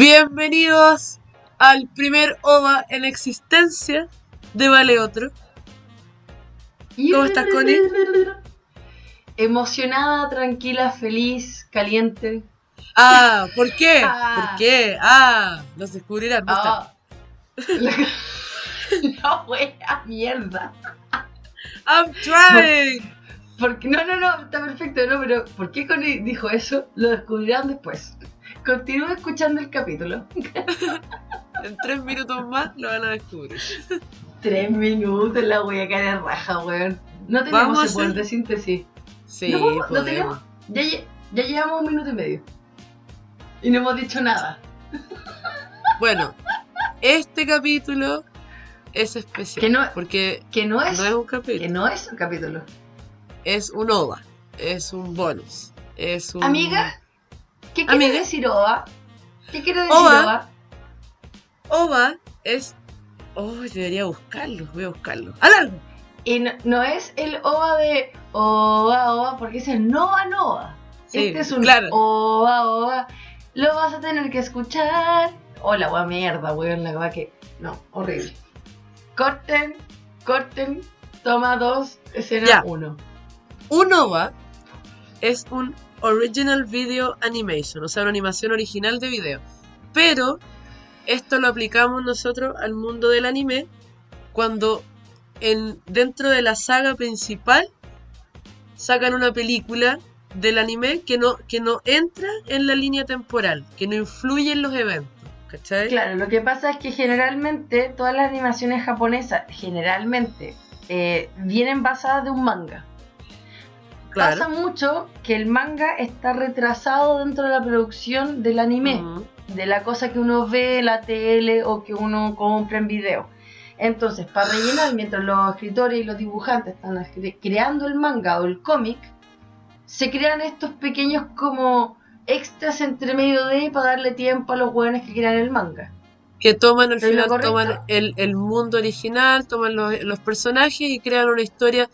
Bienvenidos al primer OVA en existencia de Vale Otro. ¿Cómo estás, Connie? Emocionada, tranquila, feliz, caliente. Ah, ¿por qué? Ah. ¿Por qué? Ah, los descubrirán. no Ah. La, la wea mierda. I'm trying. Porque, no, no, no, está perfecto, no, pero ¿por qué Connie dijo eso? Lo descubrirán después. Continúa escuchando el capítulo. En tres minutos más lo van a descubrir. Tres minutos la wea cae de raja, weón. No tenemos Vamos a poder hacer- de síntesis. Sí, no, tenemos. Ya llevamos un minuto y medio. Y no hemos dicho nada. Bueno, este capítulo es especial. Que no- porque Que no es, no es un capítulo. que no es un capítulo. Es un OVA. Es un bonus. Es un. Amiga, ¿qué quiere Amiga. decir OVA? ¿Qué quiere decir OVA. OVA? OVA es. Oh, debería buscarlo. Voy a buscarlo. ¡Alarma! Y no, no es el OVA de OVA, OVA, porque es el Nova Nova. Sí, este es un claro. OVA, OVA. Lo vas a tener que escuchar. Hola, wea mierda, weón, la verdad que. No, horrible. Corten, corten, toma dos, Ya. escena uno. Un OVA es un Original Video Animation, o sea, una animación original de video. Pero esto lo aplicamos nosotros al mundo del anime cuando en, dentro de la saga principal sacan una película del anime que no, que no entra en la línea temporal, que no influye en los eventos. ¿Cachai? Claro, lo que pasa es que generalmente todas las animaciones japonesas, generalmente, eh, vienen basadas de un manga. Claro. Pasa mucho que el manga está retrasado dentro de la producción del anime, de la cosa que uno ve en la tele o que uno compra en video. Entonces, para rellenar, mientras los escritores y los dibujantes están cre- creando el manga o el cómic, se crean estos pequeños como extras entre medio de para darle tiempo a los hueones que crean el manga. que toman toman el, el mundo original, toman los, los personajes y crean una historia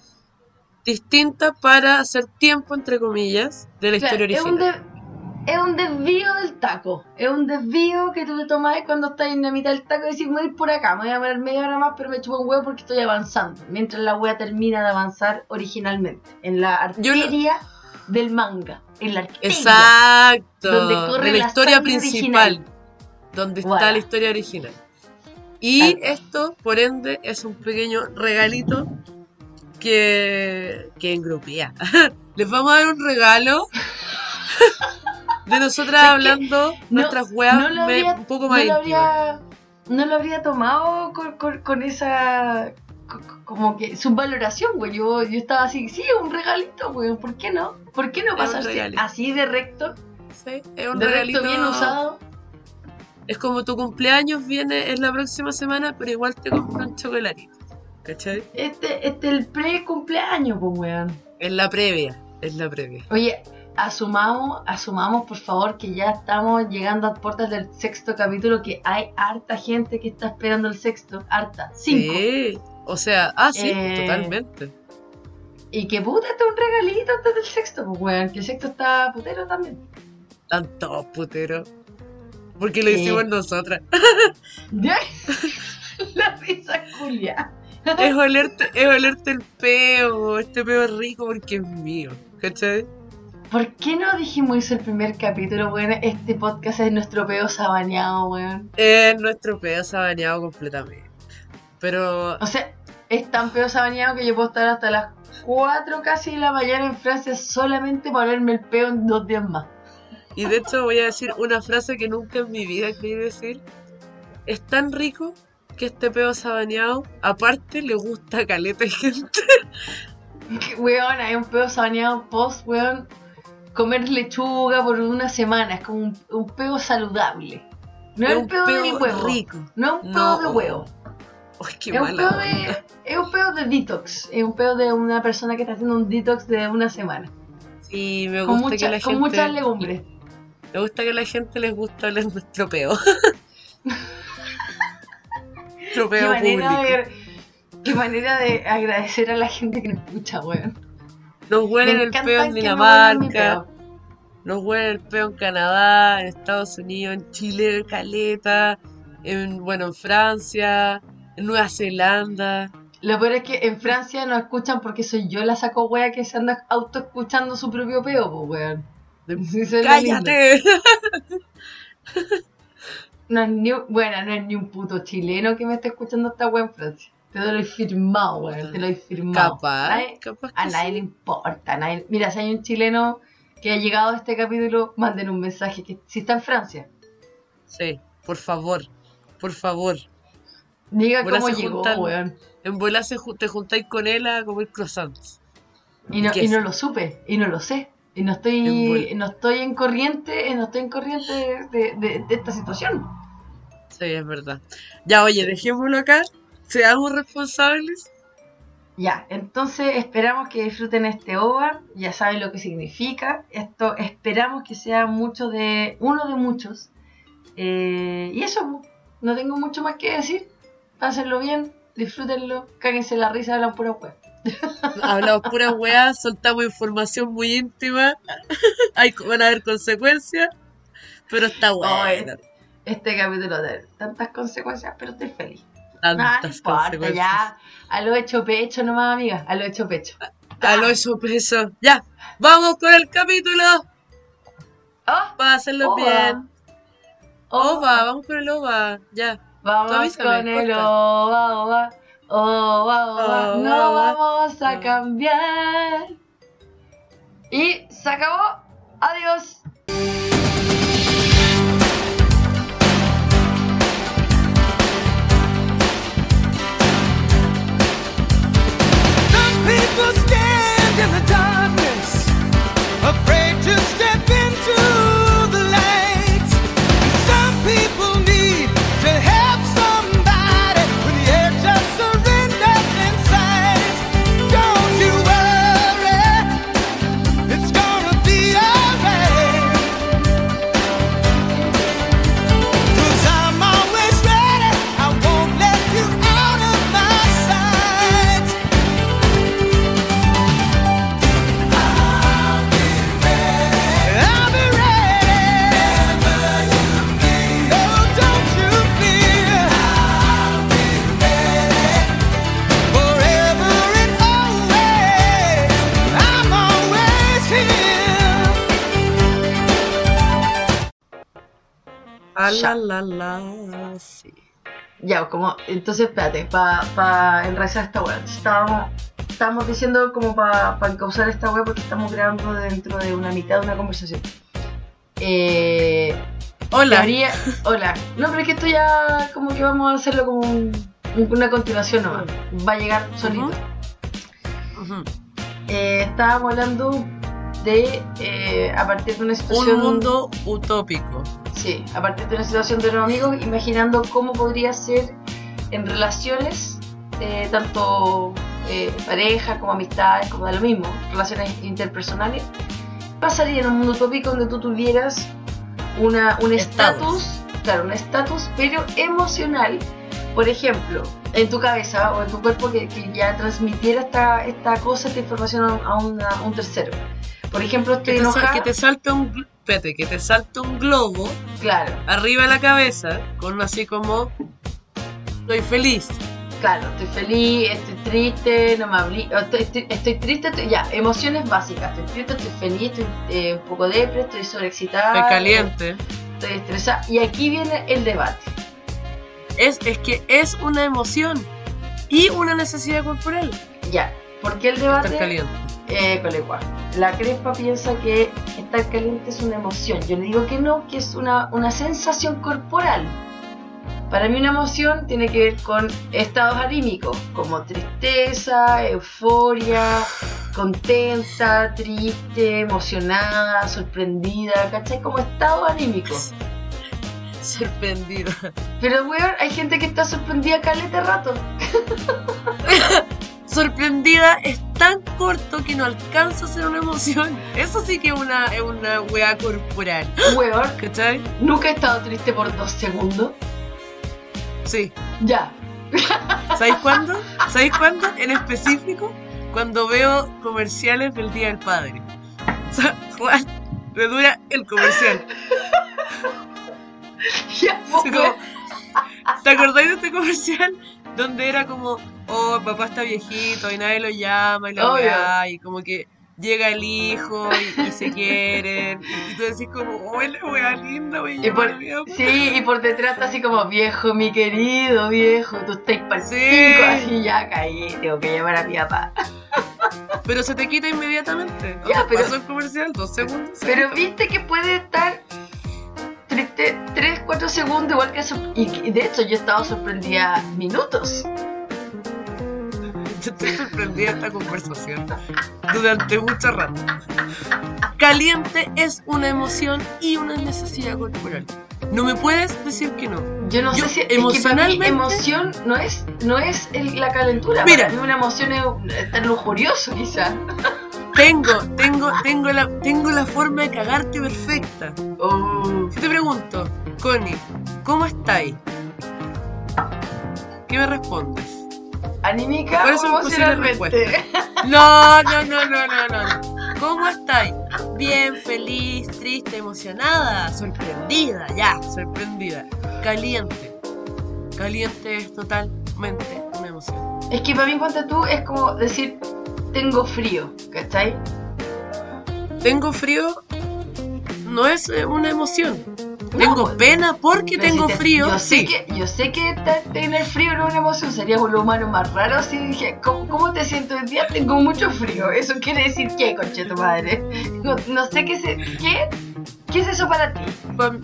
distinta para hacer tiempo, entre comillas, de la Claro, historia es, un original. de- es un desvío del taco. Es un desvío que tú te tomas cuando estás en la mitad del taco y decís, voy a ir por acá, me voy a poner media hora más, pero me chupo un huevo porque estoy avanzando. Mientras la wea termina de avanzar originalmente. En la lo- arteria del manga. En la arteria. Exacto, donde corre de la la historia principal, original. donde está Voilà. la historia original. Y esto, por ende, es un pequeño regalito que, que engrupía. Les vamos a dar un regalo de nosotras Es hablando nuestras weas no lo habría- un poco no más lo íntimas. habría, no lo habría tomado con, con- con esa co- co- como que subvaloración, güey. Yo, yo estaba así, sí, un regalito, güey. ¿Por qué no? ¿Por qué no Es pasarse así de recto? Sí, es un de regalito recto bien usado. Es como tu cumpleaños viene en la próxima semana, pero igual te compro un chocolatito. ¿Cachai? Este, este el pre-cumpleaños, pues, weón. Es la previa. Es la previa. Oye, asumamos, asumamos por favor que ya estamos llegando a puertas del sexto capítulo, que hay harta gente que está esperando el sexto, harta, cinco. Sí. O sea, ah, sí, Eh, totalmente. Y que puta, este es un regalito antes del sexto, pues weón, que el sexto está putero también. Están todos puteros. Porque lo hicimos nosotras. La risa culia. Es, olerte, es olerte el peo. Este peo es rico porque es mío. ¿Cachai? ¿Por qué no dijimos eso el primer capítulo, weón? Este podcast es nuestro peo sabaneado, weón. Es nuestro peo sabaneado completamente. Pero O sea, es tan peo sabaneado que yo puedo estar hasta las 4 casi de la mañana en Francia solamente para verme el peo en dos días más. Y de hecho voy a decir una frase que nunca en mi vida creí decir. Es tan rico que este peo sabaneado, aparte, le gusta caleta de gente. Weón, hay un peo sabaneado post, weón. Comer lechuga por una semana, es como un, un peo saludable. No es un peo, del peo huevo. rico. No es un peo No. de huevo. Qué Es un, mala de, es un peo de detox. Es un peo de una persona que está haciendo un detox de una semana. Sí, me Con, gusta mucha- que la con muchas gente. legumbres. Me gusta que a la gente les gusta hablar nuestro peo. nuestro Qué peo manera, público. de, qué manera de agradecer a la gente que nos escucha, weón. Nos huelen el peo en Dinamarca. Nos huele el peo en Canadá, en Estados Unidos, en Chile, Caleta, en, bueno, en Francia, en Nueva Zelanda. Lo peor es que en Francia no escuchan porque soy yo la saco wea que se anda auto escuchando su propio peo, pues weón. ¡Cállate! No es ni, un- bueno, no es ni un puto chileno que me esté escuchando esta wea en Francia. Te lo he firmado, weón. Te lo he firmado. Capaz, Nadie- capaz que a nadie sí. le importa. a nadie- Mira, si hay un chileno que ha llegado a este capítulo, manden un mensaje. que Si está en Francia, Sí, por favor, por favor. diga cómo llegó, juntan- weón. En bola se te juntáis con él a comer croissants. Y no, ¿Qué y no lo supe, y no lo sé. Y no estoy, no estoy en corriente, no estoy en corriente de, de- de- de esta situación. Sí, es verdad. Ya, oye, dejémoslo acá. Seamos responsables. Ya, entonces esperamos que disfruten este OVA, ya saben lo que significa. Esto esperamos que sea mucho de, uno de muchos. Eh, y eso, pu, no tengo mucho más que decir. Pásenlo bien, disfrútenlo, cáguense la risa, hablan pura web. Hablamos pura weá, soltamos información muy íntima. Hay, van a haber consecuencias. Pero está bueno. Este capítulo de tantas consecuencias, pero estoy feliz. No Tantas importa, consecuencias. ya. A lo hecho pecho nomás, amiga, a lo hecho pecho. A lo eso peso. Ya, vamos con el capítulo. Oh, Para hacerlo Ova. bien. oh, Ova, vamos con el ova. Ya. Vamos con el corta. ova, ova, ova, ova, Ova, no vamos a cambiar. Y se acabó. Adiós. Some people stand A Ya. la la la. Sí. Ya, como, entonces espérate, para pa enraizar esta web. Estábamos, estábamos diciendo como para pa encauzar esta web porque estamos grabando dentro de una mitad de una conversación. Eh, Hola. teoría- hola. No, pero es que esto ya como que vamos a hacerlo como un- un- una continuación nomás. Va a llegar solito. Eh, estábamos hablando de, eh, a partir de una Un situación... mundo utópico. Sí, a partir de una situación de los amigos, imaginando cómo podría ser en relaciones, eh, tanto eh, pareja como amistades, como da lo mismo, relaciones interpersonales, pasaría en un mundo utópico donde tú tuvieras una, un estatus, claro, un estatus, pero emocional, por ejemplo, en tu cabeza o en tu cuerpo que, que ya transmitiera esta, esta cosa, esta información a, un- a una- a un tercero. Por ejemplo, estoy enojada, que te salta un. Espérate, que te salta un globo claro, arriba de la cabeza con así como. Estoy feliz. Claro, estoy feliz, estoy triste, no me hablé, o estoy, estoy- estoy triste, estoy- ya, emociones básicas, estoy triste, estoy feliz, estoy eh, un poco depre, estoy sobreexcitada, Estoy caliente. estoy estresada, y aquí viene el debate, Es, es que es una emoción y una necesidad corporal. ya, ¿por qué el Estar debate? caliente. Eh, colegua. La crespa piensa que estar caliente es una emoción, yo le digo que no, que es una, una sensación corporal. Para mí una emoción tiene que ver con estados anímicos, como tristeza, euforia, contenta, triste, emocionada, sorprendida, ¿cachai? Como estado anímico. Sorprendida. Pero, weón, hay gente que está sorprendida calete rato. Sorprendida es tan corto que no alcanza a ser una emoción. Eso sí que es una, es una wea corporal. Weón, ¿Cachai? nunca he estado triste por dos segundos. Sí. Ya. ¿Sabéis cuándo? ¿Sabéis cuándo? En específico, cuando veo comerciales del Día del Padre. O sea, Juan, Le dura el comercial. Ya, pues, ¿Te acordáis de este comercial? Donde era como, oh, papá está viejito y nadie lo llama y la weá, y como que llega el hijo y, y se quieren. Y, y tú decís como, oh, la weá linda, wey. Y por, sí, y por detrás está así como, viejo, mi querido, viejo, tú estás para Sí. así ya caí, tengo que llamar a mi papá. Pero se te quita inmediatamente. ¿no? Ya, pero- Pasó el comercial, dos segundos. se Pero viste que puede estar 3, 4 segundos igual que eso. Y, y de hecho yo he estado sorprendida minutos. Yo estoy sorprendida esta conversación durante mucho rato. Caliente es una emoción y una necesidad corporal. No me puedes decir que no. Yo no Yo, sé si es que para mí emocionalmente- emoción no es, no es el- la calentura. Mira. Para mí una emoción es estar lujurioso quizá. Tengo, tengo, tengo la, tengo la forma de cagarte perfecta. Oh, Si te pregunto, Connie, ¿cómo estáis? ¿Qué me respondes? anímica ¿Cuáles son posibles emocionalmente. No, no, no, no, no, no. ¿Cómo estáis? Bien, feliz, triste, emocionada, sorprendida, ya, sorprendida. Caliente. Caliente es totalmente una emoción. Es que para mí, ponte tú, es como decir, tengo frío, ¿cachai? Tengo frío, no es eh, una emoción. No, Tengo pues, pena porque tengo te- frío, Yo sé sí. que, yo sé que te- tener frío no es una emoción, sería un humano más raro si dije, ¿cómo, cómo te siento hoy día? Tengo mucho frío. ¿Eso quiere decir qué, conche tu madre? No, no sé qué, se, qué. ¿Qué es eso para ti? Para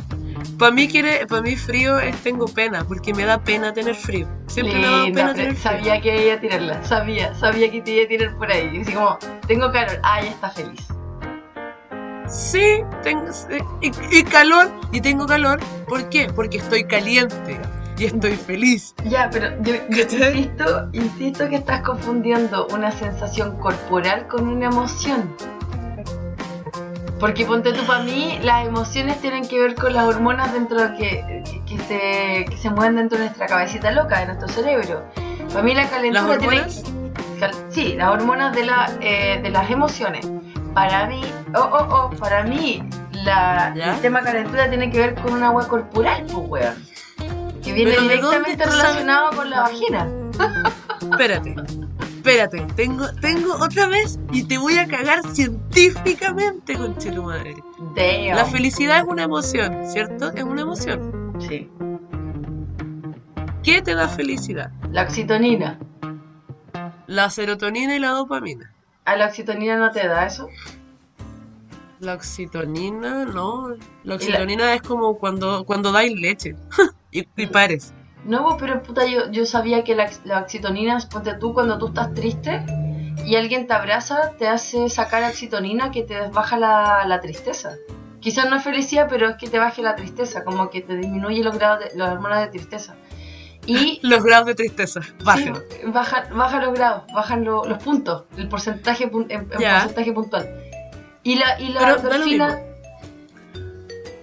mí quiere, para mí frío es tengo pena, porque me da pena tener frío. Siempre me ha dado Linda, pena tener frío. sabía que iba a tirarla, sabía, sabía que te iba a tirar por ahí. Así como, tengo calor, ah, ya está feliz. Sí, tengo y, y calor, y tengo calor. ¿Por qué? Porque estoy caliente y estoy feliz. Ya, pero yo, yo insisto, insisto que estás confundiendo una sensación corporal con una emoción. Porque ponte tú, para mí, las emociones tienen que ver con las hormonas dentro de que, que, se, que se mueven dentro de nuestra cabecita loca, de nuestro cerebro. Para mí la ¿Las calentura tiene cal- Sí, las hormonas de, la, eh, de las emociones. Para mí, oh, oh, oh, para mí, la, ¿Ya? el tema calentura tiene que ver con un agua corporal, pues, weón. Que viene Pero ¿de dónde directamente sabes? relacionado con la vagina. Espérate, espérate. Tengo, tengo otra vez y te voy a cagar científicamente, conche tu madre. Damn. La felicidad es una emoción, ¿cierto? Es una emoción. Sí. ¿Qué te da felicidad? La oxitonina. La serotonina y la dopamina. ¿A la oxitonina no te da eso? La oxitonina, no. La oxitonina es como cuando, cuando dais leche y, y pares. No, pues, pero puta, yo, yo sabía que la, la oxitonina, ponte tú cuando tú estás triste y alguien te abraza, te hace sacar oxitonina que te baja la, la tristeza. Quizás no es felicidad, pero es que te baje la tristeza, como que te disminuye los grados de, las hormonas de tristeza. Y Los grados de tristeza, bajen. Sí, baja, baja los grados, bajan lo- los puntos, el porcentaje, en Ya. porcentaje puntual. Y la, y la endorfina,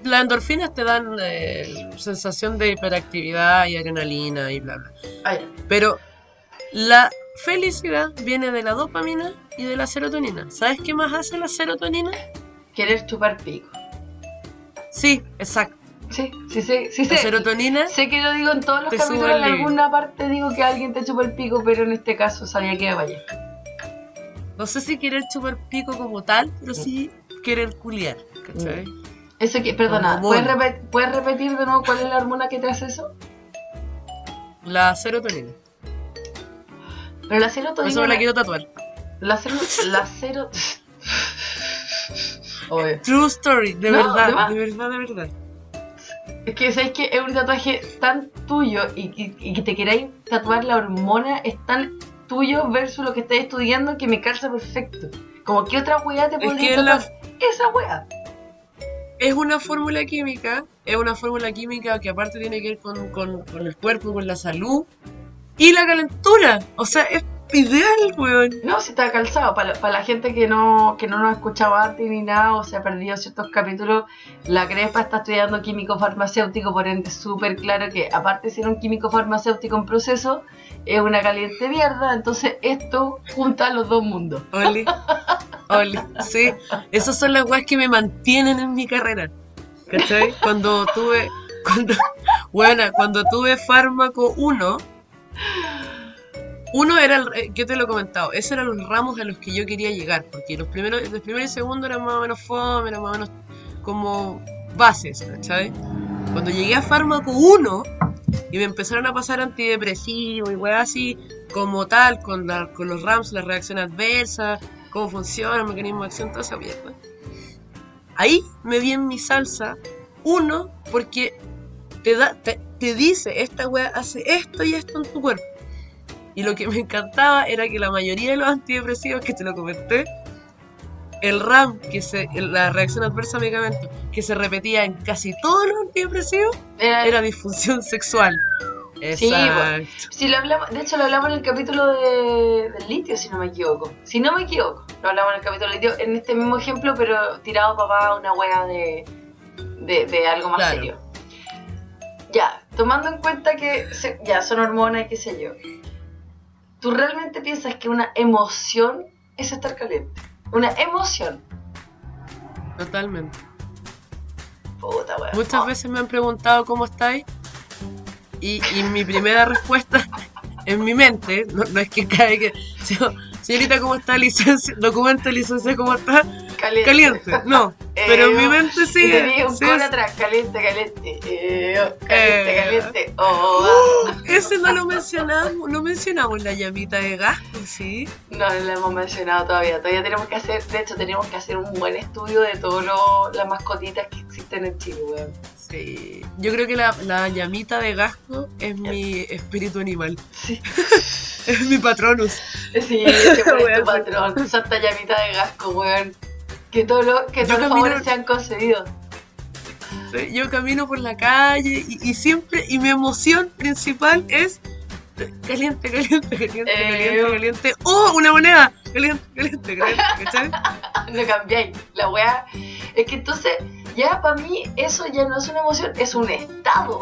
Las endorfinas te dan eh, sensación de hiperactividad y adrenalina y bla bla. Ay, Pero la felicidad viene de la dopamina y de la serotonina. ¿Sabes qué más hace la serotonina? querer chupar pico. Sí, exacto. Sí, sí, sí, sí, La sé. serotonina Sé que lo digo en todos los capítulos, en alguna parte digo que alguien te chupa el pico, pero en este caso sabía que iba vaya. No sé si querer chupar pico como tal, pero sí querer culiar. ¿Cachai? Eso que, perdona, ¿puedes, mono. repet- ¿puedes repetir de nuevo cuál es la hormona que te hace eso? La serotonina. Pero la serotonina... eso me la quiero tatuar. La cero... La cero... Obvio. True story, de No, verdad, de verdad, de verdad. Es que sabes que es un tatuaje tan tuyo y, y- y que te queráis tatuar la hormona es tan tuyo versus lo que estás estudiando que me calza perfecto. Como que otra weá te Es podría la- tatuar esa weá. Es una fórmula química, es una fórmula química que aparte tiene que ver con, con- con el cuerpo, con la salud y la calentura. O sea, es ideal, weón. No, si está calzado. Para, para la gente que no, que no nos escuchaba antes ni nada o se ha perdido ciertos capítulos, la Crepa está estudiando químico farmacéutico, por ende súper claro que aparte de ser un químico farmacéutico en proceso, es una caliente mierda, entonces esto junta los dos mundos. Oli. Oli. Sí. Esas son las weas que me mantienen en mi carrera. ¿Cachai? Cuando tuve. Cuando, bueno, cuando tuve fármaco 1. Uno era el, eh, yo te lo he comentado, esos eran los ramos a los que yo quería llegar, porque los primeros, el primero y segundo eran más o menos fome, eran más o menos como bases, ¿cachai? Cuando llegué a fármaco 1 y me empezaron a pasar antidepresivos y weas así, como tal, con, con los RAMs, la reacción adversa, cómo funciona el mecanismo de acción, toda esa mierda. Ahí me vi en mi salsa, uno, porque te, da, te, te dice, esta wea hace esto y esto en tu cuerpo. Y lo que me encantaba era que la mayoría de los antidepresivos, que te lo comenté, el RAM, que se, la reacción adversa a medicamentos, que se repetía en casi todos los antidepresivos, Era- era disfunción sexual. Sí, Exacto. Si lo hablamos, de hecho lo hablamos en el capítulo de, del litio, si no me equivoco. Si no me equivoco, lo hablamos en el capítulo del litio, en este mismo ejemplo, pero tirado papá una wea de, de, de algo más Claro. serio. Ya, tomando en cuenta que se- ya son hormonas y qué sé yo. ¿Tú realmente piensas que una emoción es estar caliente? Una emoción. Totalmente. Puta wea. Muchas veces me han preguntado cómo estáis y, y mi primera respuesta en mi mente, no, no es que cae que, yo, señorita, ¿cómo está? Licencia, documento, licencia, ¿cómo está? Caliente. Caliente, no, pero en mi Eh, mente sí. Y tenía un sí coro es- atrás, caliente, caliente. eh, caliente, Eh. caliente. Oh, ah. Ese no lo mencionamos, no mencionamos la llamita de gas, ¿sí? No, no lo hemos mencionado todavía. Todavía tenemos que hacer, de hecho, tenemos que hacer un buen estudio de todas las mascotitas que existen en Chile, weón. Sí. Yo creo que la, la llamita de gasco es mi espíritu animal, Sí, es mi patronus. sí, ese Weón. tu patrón, santa llamita de gasco, weón. Que todos los que todos los camino- favores sean concedidos. Sí, Yo camino por la calle y, y siempre, y mi emoción principal es caliente, caliente, caliente, Eh. caliente, caliente. ¡Oh, una moneda! Caliente, caliente, caliente, ¿cachai? No cambiáis. La weá. Es que entonces, ya para mí, eso ya no es una emoción, es un estado.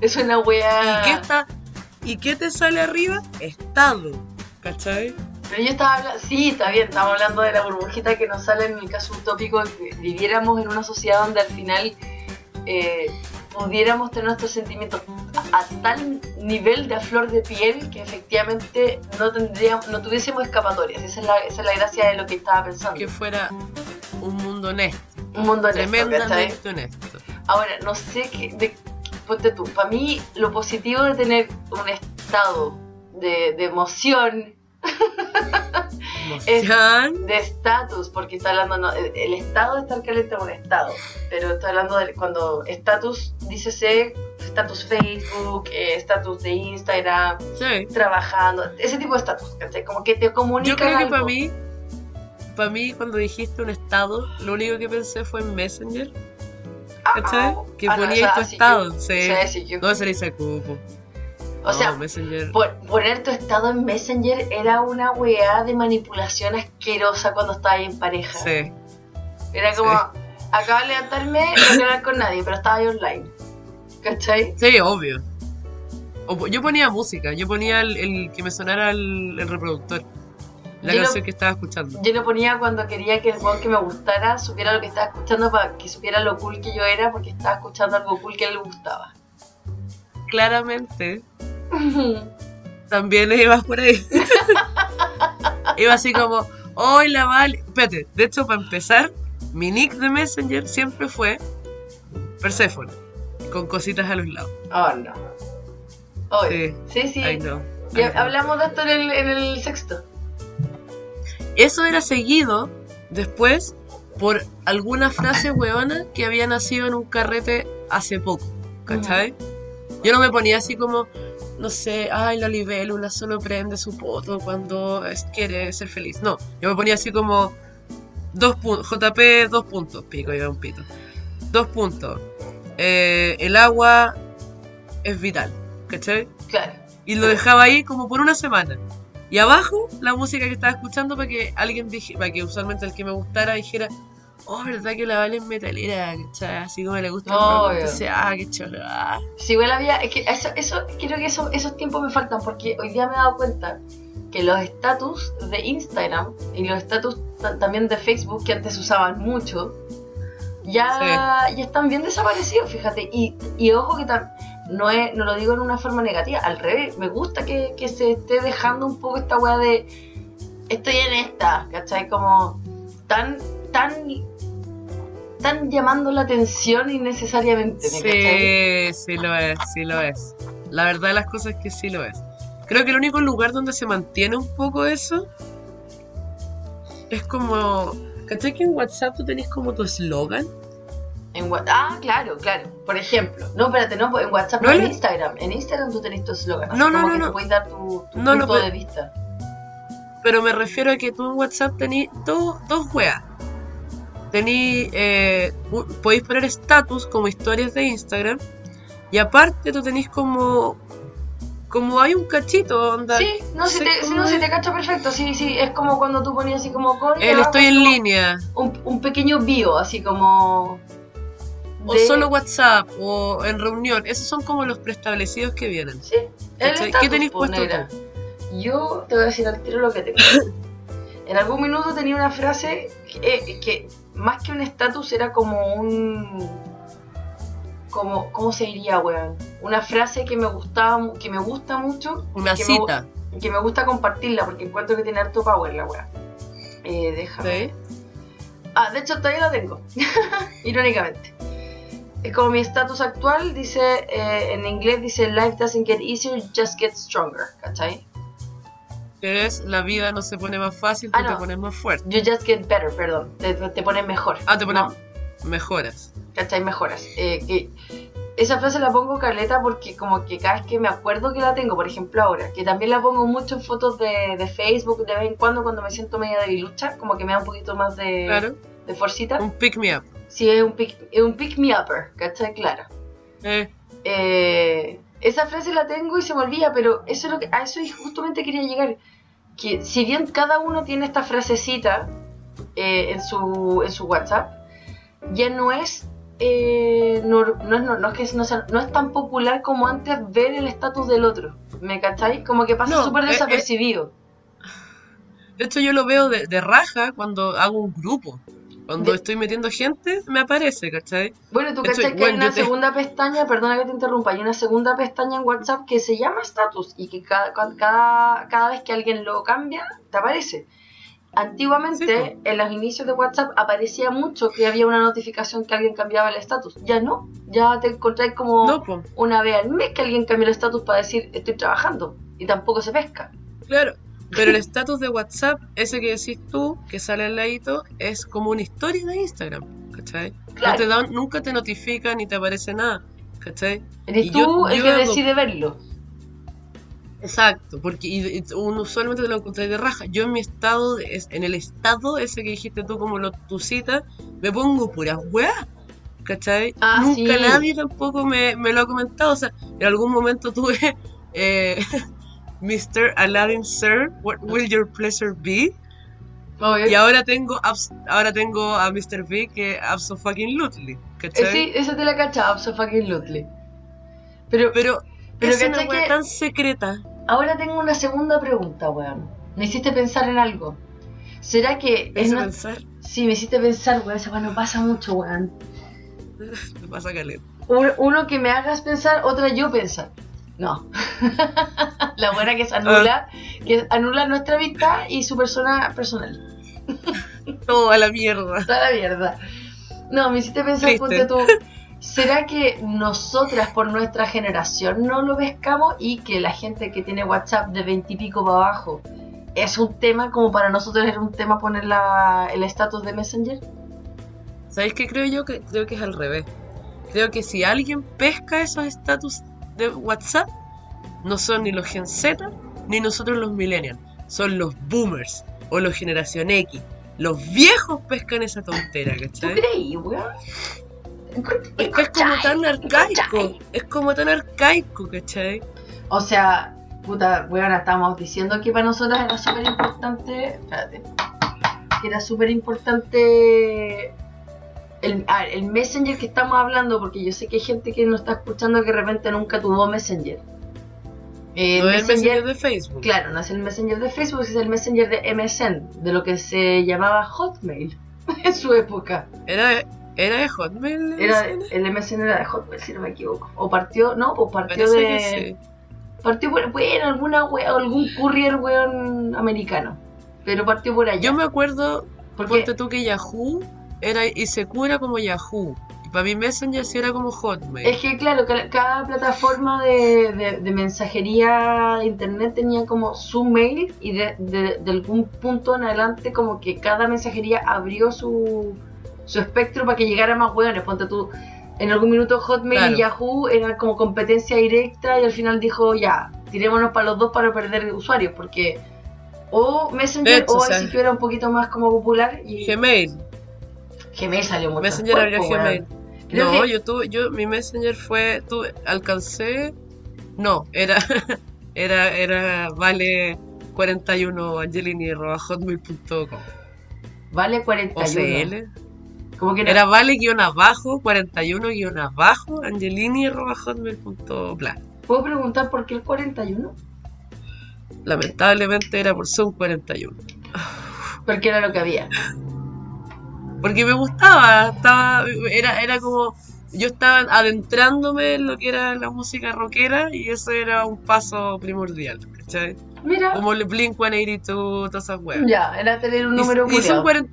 Es una weá. ¿Y qué, está, ¿Y qué te sale arriba? Estado, ¿cachai? Pero yo estaba hablando, sí, está bien, estamos hablando de la burbujita que nos sale en el caso utópico que viviéramos en una sociedad donde al final eh, pudiéramos tener nuestros sentimientos a, a tal nivel de a flor de piel que efectivamente no tendríamos, no tuviésemos escapatorias. Esa es la, esa es la gracia de lo que estaba pensando. Que fuera un mundo honesto, Un mundo honesto, tremendamente honesto. Ahora, no sé qué. De, ponte tú, para mí lo positivo de tener un estado de, de emoción, Emoción. de estatus, porque está hablando, no, el, estado de estar caliente es un estado, pero está hablando de cuando estatus, dícese estatus Facebook, eh, estatus de Instagram, Sí. trabajando, ese tipo de estatus, ¿cachai? Como que te comunica. Yo creo que para mí, para mí cuando dijiste un estado, lo único que pensé fue en Messenger, Ah, ¿cachai? Que ah, no, ponía o sea, tu sí, estado, yo- sí. sí, sí, yo- No, se le cupo. O sea, Messenger. Poner tu estado en Messenger era una weá de manipulación asquerosa cuando estaba ahí en pareja. Sí. Era como, Sí. acabo de levantarme, no quiero hablar con nadie, pero estaba ahí online. ¿Cachai? Sí, obvio. O yo ponía música, yo ponía el, el que me sonara el, el reproductor. La Yo lo- canción que estaba escuchando. Yo lo ponía cuando quería que el weón que me gustara supiera lo que estaba escuchando para que supiera lo cool que yo era porque estaba escuchando algo cool que a él le gustaba. Claramente, también ibas por ahí. Iba así como, hola, vale. Espérate, de hecho, para empezar, mi nick de Messenger siempre fue Persephone, con cositas a los lados. oh no. Oye, sí, sí. I know. Ya I know. hablamos de esto en el, en el sexto. Eso era seguido después por alguna frase hueona que había nacido en un carrete hace poco, ¿cachai? Yo no me ponía así como, no sé, ay, la libélula solo prende su poto cuando quiere ser feliz. No, yo me ponía así como, dos puntos, JP, dos puntos, pico, iba un pito. Dos puntos. Eh, el agua es vital, ¿cachai? Claro. Y lo dejaba ahí como por una semana. Y abajo, la música que estaba escuchando para que alguien dije, para que usualmente el que me gustara dijera, oh, verdad que la Vale es metalera, ¿cachai? Así como le gusta el rock, entonces, ah, qué chulo. ah. Si igual había, es que eso, eso, creo que eso, esos tiempos me faltan porque hoy día me he dado cuenta que los estatus de Instagram y los estatus ta- también de Facebook que antes usaban mucho, ya, ya están bien desaparecidos, fíjate. Y, y ojo que tam- no, es, no lo digo en una forma negativa, al revés, me gusta que, que se esté dejando un poco esta weá de estoy en esta, ¿cachai? Como tan, tan, tan llamando la atención innecesariamente. Sí, sí lo es, sí lo es. La verdad de las cosas es que sí lo es. Creo que el único lugar donde se mantiene un poco eso es como. ¿Cachai que en WhatsApp tú tenés como tu eslogan? En ah, claro, claro. Por ejemplo. No, espérate, no, en WhatsApp, no, en Instagram. En Instagram tú tenés tu eslogan. No, no, no, no. puedes dar tu, tu No, no, punto pero- de vista. Pero me refiero a que tú en WhatsApp tenés dos, dos weas. Tení, eh, podéis poner status como historias de Instagram. Y aparte tú tenés como. Como hay un cachito, onda. Sí, no, si sé te, sí, no, si es. te cacho perfecto. Sí, sí, es como cuando tú ponías así como El estoy en línea. Un, un pequeño bio, así como. O solo WhatsApp. O en reunión. Esos son como los preestablecidos que vienen. Sí, ¿Qué tenéis pues, puesto negra. Yo te voy a decir al tiro lo que tengo. en algún minuto tenía una frase que, que más que un estatus era como un. Como, ¿Cómo se diría, weón? Una frase que me gustaba, que me gusta mucho, Una que me gu- cita. que me gusta compartirla porque encuentro que tiene harto power la weá. Eh, déjame. ¿sí? Ah, de hecho todavía la tengo, irónicamente. Es como mi estatus actual, dice, eh, en inglés dice, life doesn't get easier, just get stronger, ¿cachai? Es la vida no se pone más fácil, tú Ah, no. te pones más fuerte. You just get better, perdón, te, te pones mejor. Ah, te pones. ¿no? Mejoras. ¿cachai? Mejoras. Eh, que esa frase la pongo caleta porque como que cada vez que me acuerdo que la tengo, por ejemplo ahora, que también la pongo mucho en fotos de, de Facebook de vez en cuando cuando me siento media debilucha, como que me da un poquito más de, Claro. de forcita. Un pick me up. Sí, es un pick, es un pick me upper, ¿cachai? Claro. Eh, Eh, esa frase la tengo y se me olvida, pero eso es lo que, a eso justamente quería llegar. Que si bien cada uno tiene esta frasecita eh, en, su, en su WhatsApp, ya no es, eh, no, no, no es que no, sea- no es tan popular como antes ver el estatus del otro. ¿Me cacháis? Como que pasa súper eh, eh. desapercibido. de hecho, yo lo veo de, de raja cuando hago un grupo. Cuando De- estoy metiendo gente, me aparece, ¿cachai? Bueno, tú cachai que hay una te- segunda pestaña, perdona que te interrumpa, hay una segunda pestaña en WhatsApp que se llama status y que cada, cada, cada vez que alguien lo cambia, te aparece. Antiguamente, Sí, en los inicios de WhatsApp, aparecía mucho que había una notificación que alguien cambiaba el estatus. Ya no, ya te encontráis como No, una vez al mes que alguien cambia el estatus para decir estoy trabajando y tampoco se pesca. claro. Pero el estatus de WhatsApp, ese que decís tú, que sale al ladito, es como una historia de Instagram, ¿cachai? Claro. No te dan, nunca te notifica ni te aparece nada, ¿cachai? Eres Y tú yo- el yo que hago- decide verlo. Exacto, porque y- y uno usualmente te lo encontré de raja. Yo en mi estado, de- en el estado ese que dijiste tú como lo, tu cita, me pongo puras weas, ¿cachai? Ah, Nunca sí. nadie tampoco me, me lo ha comentado, o sea, en algún momento tuve eh, Mr. Aladdin Sir, what will your pleasure be? Obvio. Y ahora tengo, ahora tengo a Mr. B que absolutely, Eh, ¿cachai? sí, esa te la cachaba, so fucking Lutley. Pero, Pero, Pero es una ¿cachai wea que- tan secreta. Ahora tengo una segunda pregunta, weón. Me hiciste pensar en algo. ¿Será que Me es no- pensar, Sí, me hiciste pensar, weón. Esa weón no pasa mucho, weón. me pasa caleta. Un- Uno que me hagas pensar, otra yo pensar. No. La buena que se anula, que anula nuestra vista y su persona personal. Todo a la mierda. Toda la mierda. No, me hiciste pensar, ponte tú. ¿Será que nosotras por nuestra generación no lo pescamos y que la gente que tiene WhatsApp de 20 y pico para abajo es un tema como para nosotros era un tema poner la- el estatus de Messenger? ¿Sabéis qué creo yo? Que creo que es al revés. Creo que si alguien pesca esos estatus de WhatsApp, no son ni los Gen Z ni nosotros los Millennials. Son los Boomers o los Generación X. Los viejos pescan esa tontera, ¿Tú ¿cachai? creí, weón? Es que es como tan arcaico. Es como tan arcaico, ¿cachai? O sea, puta, weón, estábamos diciendo que para nosotros era súper importante. Espérate. Que era súper importante. El, el Messenger que estamos hablando, porque yo sé que hay gente que nos está escuchando que de repente nunca tuvo Messenger. Eh, no es el Messenger de Facebook. Claro, no es el Messenger de Facebook, es el Messenger de MSN, de lo que se llamaba Hotmail en su época. ¿Era, ¿Era de Hotmail? el Era, MSN? el MSN era de Hotmail, si no me equivoco. O partió, no, pues partió Parece de. sí. Partió por, bueno, alguna wea, algún courier weón americano. Pero partió por allá. Yo me acuerdo, porque ponte tú que Yahoo era ICQ era como Yahoo. Y para mí Messenger sí era como Hotmail. es que claro, ca- cada plataforma de, de- de mensajería de internet tenía como su mail y de, de- algún punto en adelante como que cada mensajería abrió su, su espectro para que llegara más hueones. Ponte tú, en algún minuto Hotmail Claro. y Yahoo eran como competencia directa y al final dijo ya, tirémonos para los dos para perder usuarios porque o Messenger hecho, o o sea, ICQ era un poquito más como popular y Gmail. Gmail salió mucho Messenger abrió. Gmail. Creo no, que- yo tuve, yo, mi Messenger fue, tuve, alcancé, no, era, era, era, vale 41 angelini hotmail.com Vale o 41. CL. Como que no- Era vale guion abajo, 41 guion abajo, angelini hotmail.bla. ¿Puedo preguntar por qué el 41? Lamentablemente era por Zoom 41. Porque era lo que había. Porque me gustaba, estaba, era, era como, yo estaba adentrándome en lo que era la música rockera y eso era un paso primordial, ¿cachai? Mira, Como el Blink 182, todas esas weas. ya, era tener un Y- número y Zoom culiao. 40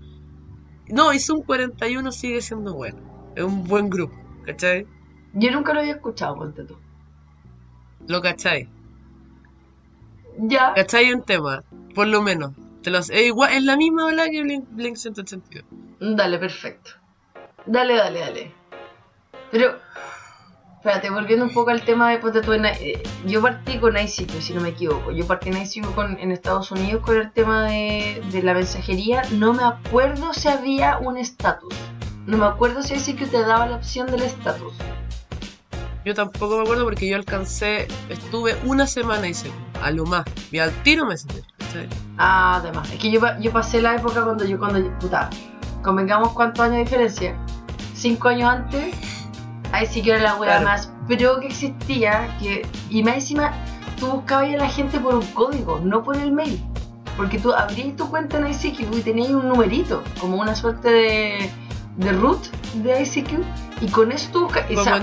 No, y Zoom 41 sigue siendo bueno. Es un buen grupo, ¿cachai? Yo nunca lo había escuchado, ponte tú. Lo cachai. Ya, ¿Cachai un tema? Por lo menos. Es, igual, es la misma ola que Blink, Blink 182. dale, perfecto. Dale, dale, dale. Pero, espérate, volviendo un poco al tema de ponte en- eh, yo partí con ICQ, si no me equivoco. Yo partí en ICQ con, en Estados Unidos con el tema de, de la mensajería. No me acuerdo si había un estatus. No me acuerdo si ICQ te daba la opción del estatus. Yo tampoco me acuerdo porque yo alcancé, estuve una semana y se a lo más. Vi al tiro Messenger, ¿cachai? Ah, además. Es que yo, yo pasé la época cuando yo, cuando yo- puta, convengamos cuántos años de diferencia. Cinco años antes, ahí sí que era la wea Claro. más pro que existía, que, y más encima, tú buscabas a la gente por un código, no por el mail. Porque tú abrías tu cuenta en ICQ y tenías un numerito, como una suerte de, de root de ICQ, y con eso tú buscas.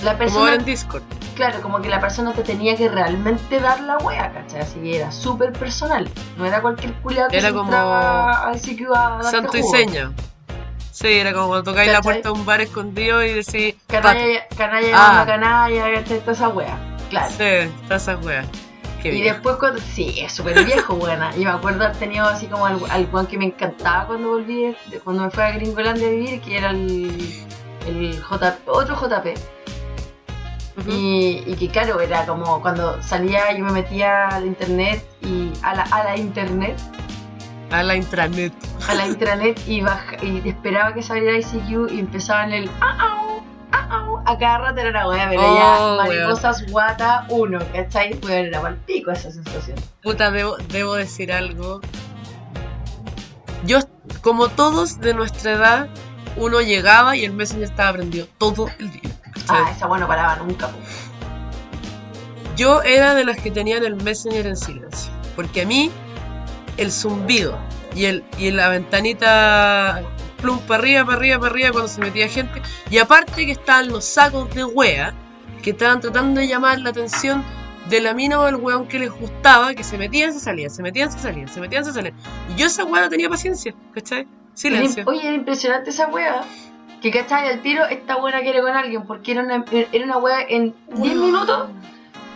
Esa- la como persona en Discord. Claro, como que la persona te tenía que realmente dar la wea, ¿cachai? Así que era súper personal. No era cualquier culiado que Era como entraba al sitio a darte Santo y seña. Sí, era como cuando tocáis la puerta de un bar escondido y decís. Canalla, canalla Ah. a canalla, ¿cachai? Toda esa wea. Claro. Sí, todas esas weas. Qué Y bien. después cuando... Sí, es súper viejo, buena. Y me acuerdo haber tenido así como al, al que me encantaba cuando volví, cuando me fui a Gringolandia a vivir, que era el, el J, otro JP. Y, y que claro, era como cuando salía yo me metía al internet y a la, a la internet A la intranet. a la intranet y, baja, y esperaba que saliera ICQ y empezaba en el ah, ah, au. a cada rato era una wea, pero Oh, ya mariposas guata 1, ¿cachai? Weón, era mal pico esa sensación. Puta, debo, debo decir algo. Yo, como todos de nuestra edad, uno llegaba y el Messenger estaba prendido todo el día. Ah, esa weá no paraba nunca. po. Yo era de las que tenían el Messenger en silencio. Porque a mí, el zumbido y, el, y la ventanita plum para arriba, para arriba, para arriba cuando se metía gente. Y aparte que estaban los sacos de wea que estaban tratando de llamar la atención de la mina o del weón que les gustaba, que se metían, se salían, se metían, se salían, se metían, se salían. Y yo esa wea no tenía paciencia, ¿cachai? Silencio. Oye, era impresionante esa wea. Que cachai al tiro, esta buena quiere con alguien, porque era una, era una wea en 10 minutos,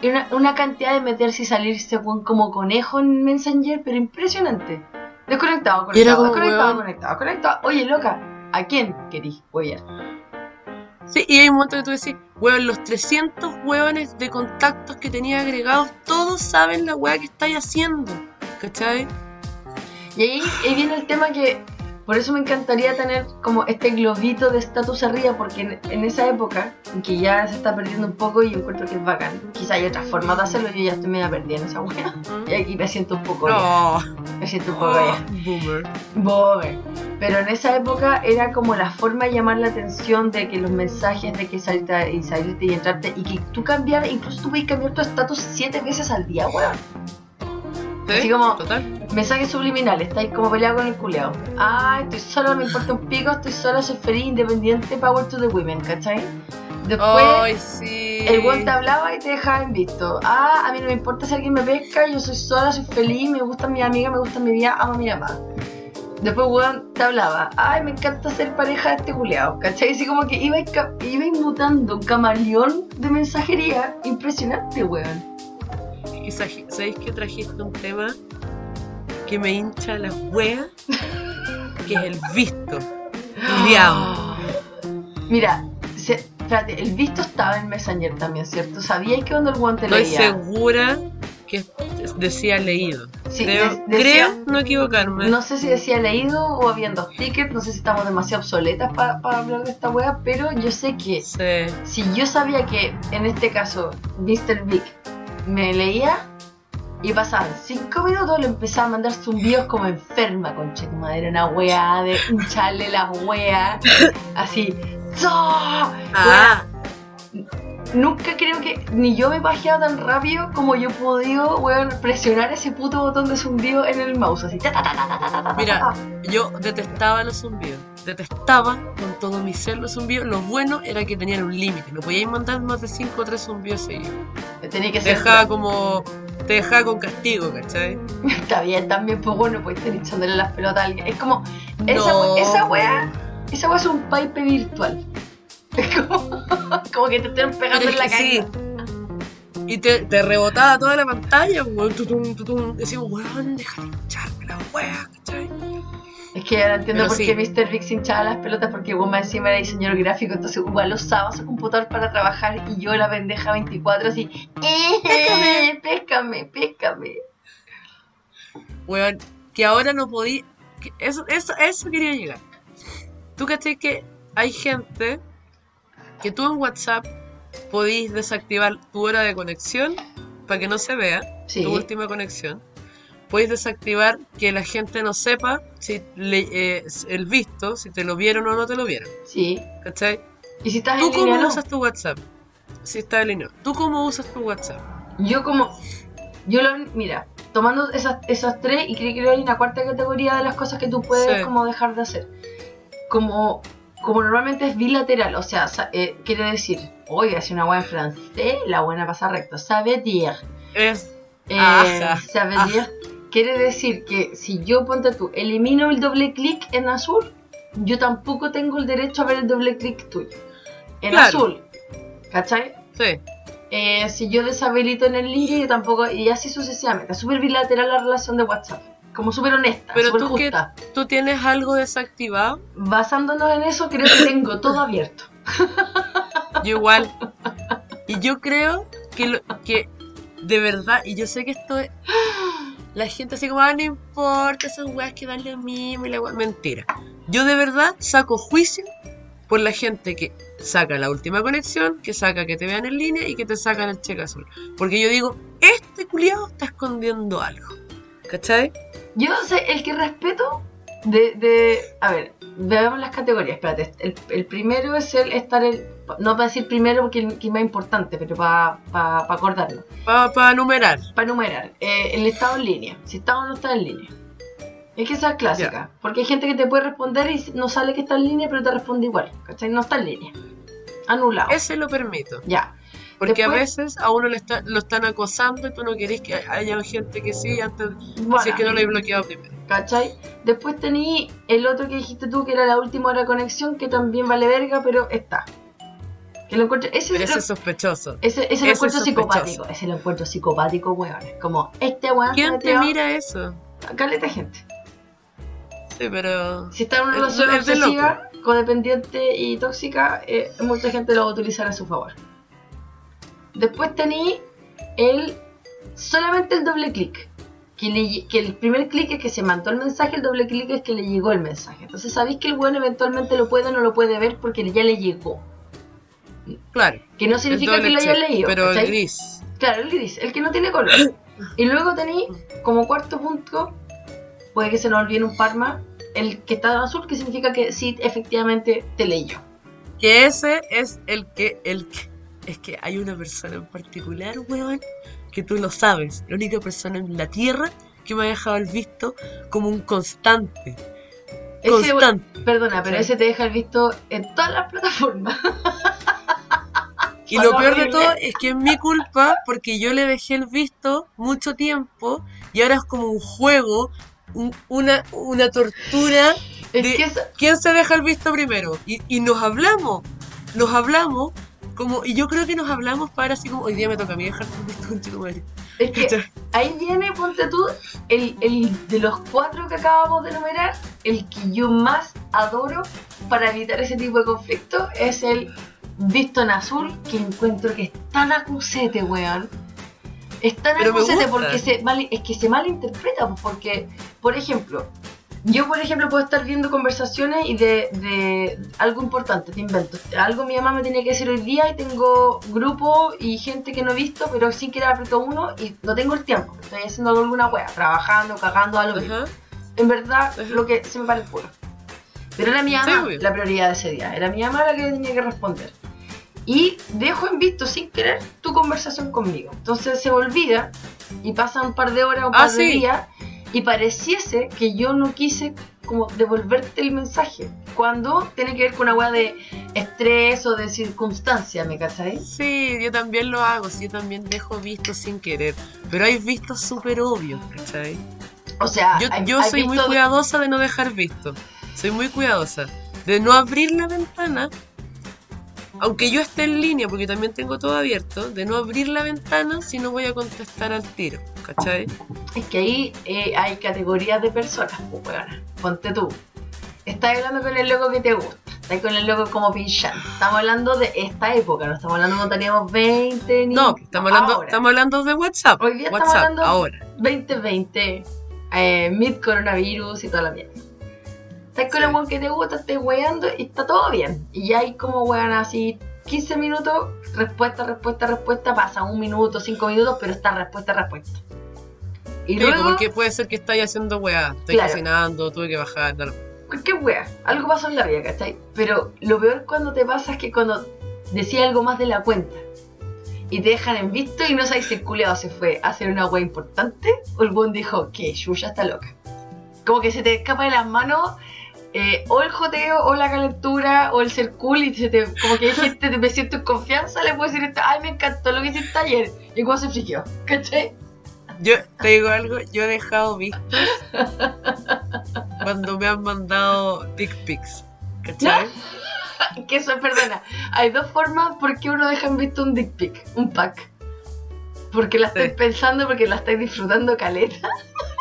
era una, una cantidad de meterse y salirse como conejo en Messenger, pero impresionante. Desconectado, conectado, como, desconectado, weón. conectado, conectado. Oye, loca, ¿a quién querís? Oye, Sí, y hay un momento que tú decís, weón, los 300 weones de contactos que tenía agregados, todos saben la wea que estáis haciendo, ¿cachai? Y ahí, ahí viene el tema que Por eso me encantaría tener como este globito de estatus arriba, porque en, en esa época, en que ya se está perdiendo un poco y yo encuentro que es bacán. Quizá hay otras formas de hacerlo, yo ya estoy media perdida en esa wea. Y aquí me siento un poco No. me siento un Oh, poco vieja. boomer. Bober. Pero en esa época era como la forma de llamar la atención de que los mensajes de que salirte y salirte y entrarte y que tú cambiaras, incluso tú puedes cambiar tu estatus siete veces al día, weón. ¿Sí? Así como- Total. Mensajes subliminales, estáis como peleado con el culeado. Ah, estoy sola, me importa un pico, estoy sola, soy feliz, independiente, power to the women, ¿cachai? Después sí. el weón te hablaba y te dejaba en visto. Ah, a mí no me importa si alguien me pesca, yo soy sola, soy feliz, me gustan mis amigas, me gusta mi vida, amo a mi mamá. Después weón te hablaba, ay, me encanta ser pareja de este culeado, ¿cachai? Así como que ibais ca- ibais mutando un camaleón de mensajería impresionante, weón. Y ¿Sabéis que trajiste un tema que me hincha la wea? que es el visto. Culiao. Mira, se- espérate, el visto estaba en Messenger también, ¿cierto? ¿Sabíais que cuando el weón te Estoy leía? segura que decía leído. Sí, creo, de- decía- creo no equivocarme. No sé si decía leído o habían dos tickets, no sé si estamos demasiado obsoletas para hablar de esta wea, pero yo sé que Sí. si yo sabía que en este caso Mr. Big me leía y pasaban cinco minutos, le empezaba a mandar zumbidos como enferma, concha tu madre, una weá de hincharle las weas, así. ¡Oh! Ah. Nunca creo que ni yo me he pajeado tan rápido como yo he podido, presionar ese puto botón de zumbido en el mouse, así. Ta, Mira, yo detestaba los zumbidos. Detestaba con todo mi ser los zumbidos. Lo bueno era que tenían un límite. No podíais mandar más de 5 o 3 zumbidos seguidos. tenía que Te ser. dejaba como. Te dejaba con castigo, ¿cachai? Está bien, también, pues bueno, puedes estar echándole las pelotas a alguien. Es como, esa, No. esa wea, esa wea es un pipe virtual. Es como, como que te estén pegando en la cara. sí. Y te, te rebotaba toda la pantalla, weón. Tutum, tutum. Decimos, weón, deja de hincharme la wea, ¿cachai? Es que ahora entiendo Pero por sí. qué Mr. Big se hinchaba las pelotas porque Goma encima era diseñador gráfico, entonces igual usaba su computador para trabajar y yo la pendeja 24 así, "Eh, péscame, péscame. Weón, que ahora no podía. Eso, eso, eso quería llegar. Tú cachai que hay gente que tú en WhatsApp podís desactivar tu hora de conexión para que no se vea Sí. tu última conexión. Podéis desactivar que la gente no sepa si le- eh, el visto, si te lo vieron o no te lo vieron. Sí. ¿Cachai? Y si estás ¿Tú en línea, cómo no. usas tu WhatsApp? Si está alineado. ¿Tú cómo usas tu WhatsApp? Yo como, yo lo, mira, tomando esas, esas tres y creo que hay una cuarta categoría de las cosas que tú puedes Sí. como dejar de hacer. Como, como normalmente es bilateral, o sea, eh, quiere decir, oiga, si una buena en francés, la buena pasa recto. Sabe dire. Es. Eh, Ajá, sabe dire quiere decir que si yo, ponte tú, elimino el doble clic en azul, yo tampoco tengo el derecho a ver el doble clic tuyo. En Claro. azul. ¿Cachai? Sí. Eh, si yo deshabilito en el línea, yo tampoco, y así sucesivamente. Es súper bilateral la relación de WhatsApp. Como súper honesta, Pero súper tú que- justa. ¿Tú tienes algo desactivado? Basándonos en eso, creo que tengo todo abierto. Yo igual. Y yo creo que, lo- que de verdad, y yo sé que esto es. La gente así como, ah, no importa, esas weas que dan lo mismo y la wea. Mentira. Yo de verdad saco juicio por la gente que saca la última conexión, que saca que te vean en línea y que te sacan el cheque azul. Porque yo digo, este culiado está escondiendo algo. ¿Cachai? Yo sé, el que respeto de, de a ver, veamos las categorías, espérate, el, el primero es el estar, el, no para decir primero porque es más importante, pero para acordarlo, Para numerar. para enumerar, eh, el estado en línea, si está o no está en línea. Es que esa es clásica, porque hay gente que te puede responder y no sale que está en línea, pero te responde igual, ¿cachai? No está en línea. Anulado. Ese lo permito. Ya. Porque a veces a uno le está, lo están acosando y tú no querés que haya gente que sí antes, si es que no lo he bloqueado primero. ¿Cachai? Después tení el otro que dijiste tú, que era la última hora de conexión, que también vale verga, pero está. Que lo encuentro. Ese, Pero es ese lo- es sospechoso. ese, ese lo es encuentro psicopático. Ese lo encuentro psicopático, weón. Como, este weón. ¿Quién te mira eso? Caleta gente. Sí, pero... Si está en una relación obsesiva, codependiente y tóxica, eh, mucha gente lo va a utilizar a su favor. Después tení el. solamente el doble clic. que, le- que el primer clic es que se mandó el mensaje, el doble clic es que le llegó el mensaje. Entonces sabéis que el weón eventualmente lo puede o no lo puede ver porque ya le llegó. Claro. Que no significa que lo haya leído. Pero el gris. Claro, el gris, el que no tiene color. Y luego tenéis como cuarto punto, puede que se nos olvide un par más, el que está en azul, que significa que sí, efectivamente te leyó. Que ese es el que, el que- es que hay una persona en particular, weón, que tú lo sabes, la única persona en la tierra que me ha dejado el visto como un constante. Ese, Constante. perdona, pero Sí. ese te deja el visto en todas las plataformas. Y lo peor de todo es que es mi culpa porque yo le dejé el visto mucho tiempo y ahora es como un juego, un- una, una tortura. Es de- que eso- ¿Quién se deja el visto primero? Y, y nos hablamos, nos hablamos, como, y yo creo que nos hablamos para así como, hoy día me toca a mí dejar contigo, madre. es que ahí viene, ponte tú, el, el de los cuatro que acabamos de enumerar, el que yo más adoro para evitar ese tipo de conflicto es el visto en azul, que encuentro que es tan acusete, weón. Es tan Pero acusete porque se mal, es que se malinterpreta, pues, porque, por ejemplo, yo por ejemplo puedo estar viendo conversaciones y de, de algo importante, te invento. Algo mi mamá me tenía que decir hoy día y tengo grupo y gente que no he visto, pero sin querer aprieto uno y no tengo el tiempo. Estoy haciendo alguna wea, trabajando, cagando, algo. Ajá. En verdad, Ajá. lo que se me para el culo. Pero era mi Sí, mamá obvio. la prioridad de ese día. Era mi mamá la que tenía que responder. Y dejo en visto sin querer tu conversación conmigo. Entonces se olvida y pasan un par de horas, un Ah, par de sí. días y pareciese que yo no quise como devolverte el mensaje. Cuando tiene que ver con una weá de estrés o de circunstancia, ¿me cachai? Sí, yo también lo hago, sí, yo también dejo vistos sin querer, pero hay vistos súper obvios, ¿cachai? O sea, Yo, hay- yo hay soy muy cuidadosa de no dejar visto. Soy muy cuidadosa. De no abrir la ventana. Aunque yo esté en línea, porque también tengo todo abierto, de no abrir la ventana si no voy a contestar al tiro. ¿Cachai? Es que ahí eh, hay categorías de personas, pues, weona. Ponte tú. Estás hablando con el loco que te gusta. Estás con el loco como pinchando. Estamos hablando de esta época, no estamos hablando cuando teníamos 20 ni. No, estamos hablando, ahora. estamos hablando de WhatsApp. Hoy día estamos WhatsApp, hablando- ahora. 2020, eh, mid coronavirus y toda la mierda. Estás con el weón que te gusta, estás weando y está todo bien. Y ya hay como weón así 15 minutos, respuesta, respuesta, respuesta, pasa un minuto, 5 minutos, pero está respuesta, respuesta. Y Sí, luego, porque puede ser que estáis haciendo weá. Estoy Claro. cocinando, tuve que bajar. tal. cualquier wea, algo pasó en la vida, ¿cachai? Pero lo peor cuando te pasa es que cuando decía algo más de la cuenta y te dejan en visto y no sabes si el culeado se fue a hacer una wea importante o el buen dijo que Yuya está loca. Como que se te escapa de las manos eh, o el joteo o la calentura o el ser cool y se te, como que dijiste te me siento en confianza, le puedo decir ay me encantó lo que hiciste ayer y como se friqueó, ¿cachai? Yo te digo algo, yo he dejado vistos cuando me han mandado dick pics. ¿Cachai? Que eso, perdona. Hay dos formas por qué uno deja en visto un dick pic, un pack. Porque la estáis Sí. pensando, porque la estáis disfrutando caleta.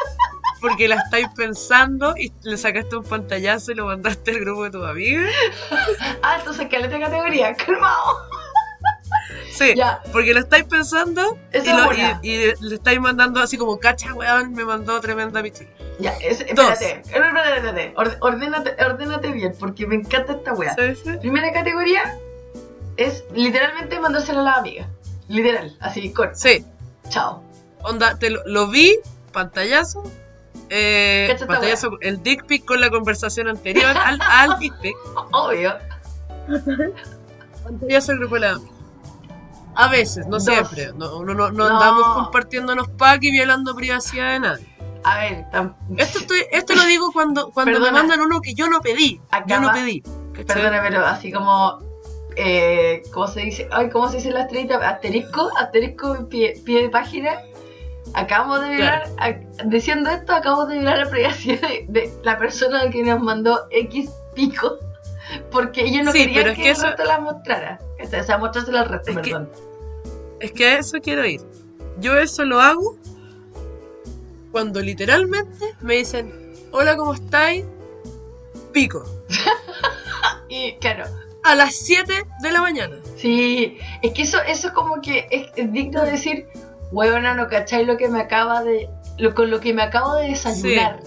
Porque la estáis pensando y le sacaste un pantallazo y lo mandaste al grupo de tus amigas. Ah, entonces caleta categoría, calmado. Sí, Ya, porque lo estáis pensando y, lo- le estáis mandando así como, cacha, weón, me mandó tremenda pichula. ya, es- Dos. espérate, espérate, espérate. Orde- ordénate, ordénate bien, porque me encanta esta. ¿Sabes? Primera categoría es literalmente mandársela a la amiga. Literal, así, corta. Sí, Chao. onda, te lo, lo vi, pantallazo. Eh, el dick pic con la conversación anterior al, al dick pic. Obvio. Pantallazo al grupo de. A veces, no Dos. siempre. No, no, no, no andamos compartiéndonos packs y violando privacidad de nadie. A ver, tam- Esto, estoy, esto lo digo cuando, cuando me mandan uno que yo no pedí. Yo no pedí. Perdona, pero así como. Eh, ¿Cómo se dice? Ay, ¿cómo se dice la estrellita? Asterisco, asterisco, pie, pie de página. Acabamos de violar, a- diciendo esto, acabamos de violar la privacidad de, de la persona que nos mandó X pico. Porque ellos no Sí, querían pero es que, que el eso- resto las mostrara. O sea, mostrársela al resto, Es que- perdón. Es que a eso quiero ir. Yo eso lo hago cuando literalmente me dicen, hola, ¿cómo estáis? Pico. Y claro, A las 7 de la mañana. sí, es que eso, eso es como que es, es digno de decir, huevona, no cacháis lo que me acaba de lo, con lo que me acabo de desayunar.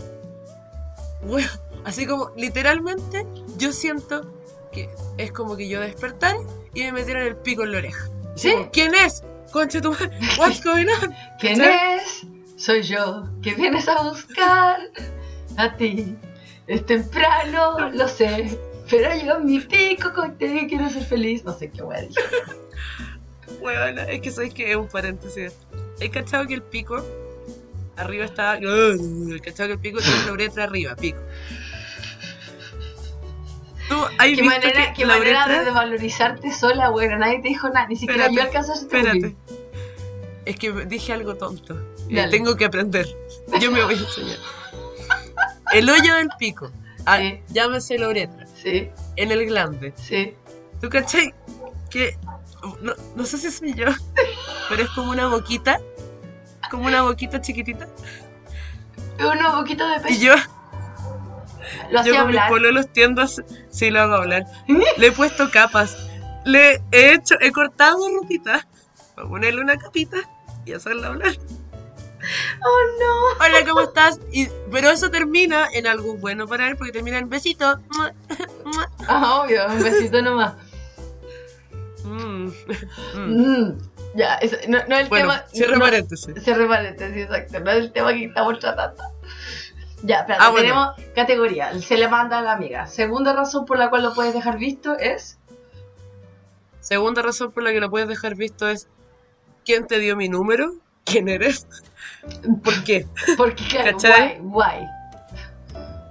Bueno, así como literalmente yo siento que es como que yo despertara y me metieran el pico en la oreja. ¿Sí? como, ¿Quién es? Concha tu madre, what's going on? ¿Quién ¿Cachai? es? Soy yo, que vienes a buscar a ti. Es temprano, lo sé, pero yo mi pico contigo quiero ser feliz. No sé qué voy a decir. Huevona, es que sabéis que es un paréntesis. ¿Hay cachado que el pico arriba está. ¿Hay cachado que el pico tiene la uretra arriba? Pico. ¿Tú has ¿Qué manera, que qué la manera uretra- de desvalorizarte sola, bueno, nadie te dijo nada, ni siquiera Espérate, yo alcanzaste Espérate. Es que dije algo tonto. Eh, tengo que aprender. Yo me voy a enseñar. El hoyo del pico. Ah, Sí. Llámese la uretra. Sí, En el glande. sí. ¿Tú cachai? Que. No, no sé si soy yo. Pero es como una boquita. Como una boquita chiquitita. Uno poquito de Y pecho. yo, Lo yo con mis hablar. pololos tiendo a... Sí, lo hago hablar. Le he puesto capas. Le he hecho... He cortado ropita. Para ponerle una capita y hacerla hablar. Oh Hola, ¿cómo estás? Y, pero eso termina en algo bueno para él porque termina en besito. No. Ah, obvio, un besito nomás. Mm, mm. Mm, Ya, eso, no, no es el Bueno, tema. cierra no- paréntesis. Cierre paréntesis, exacto. No es el tema que estamos tratando. Ya, espérate, Ah, bueno. tenemos categoría. Se le manda a la amiga. Segunda razón por la cual lo puedes dejar visto es. Segunda razón por la que lo puedes dejar visto es ¿Quién te dio mi número? ¿Quién eres? ¿Por qué? Porque, claro, ¿Cachai? guay, guay.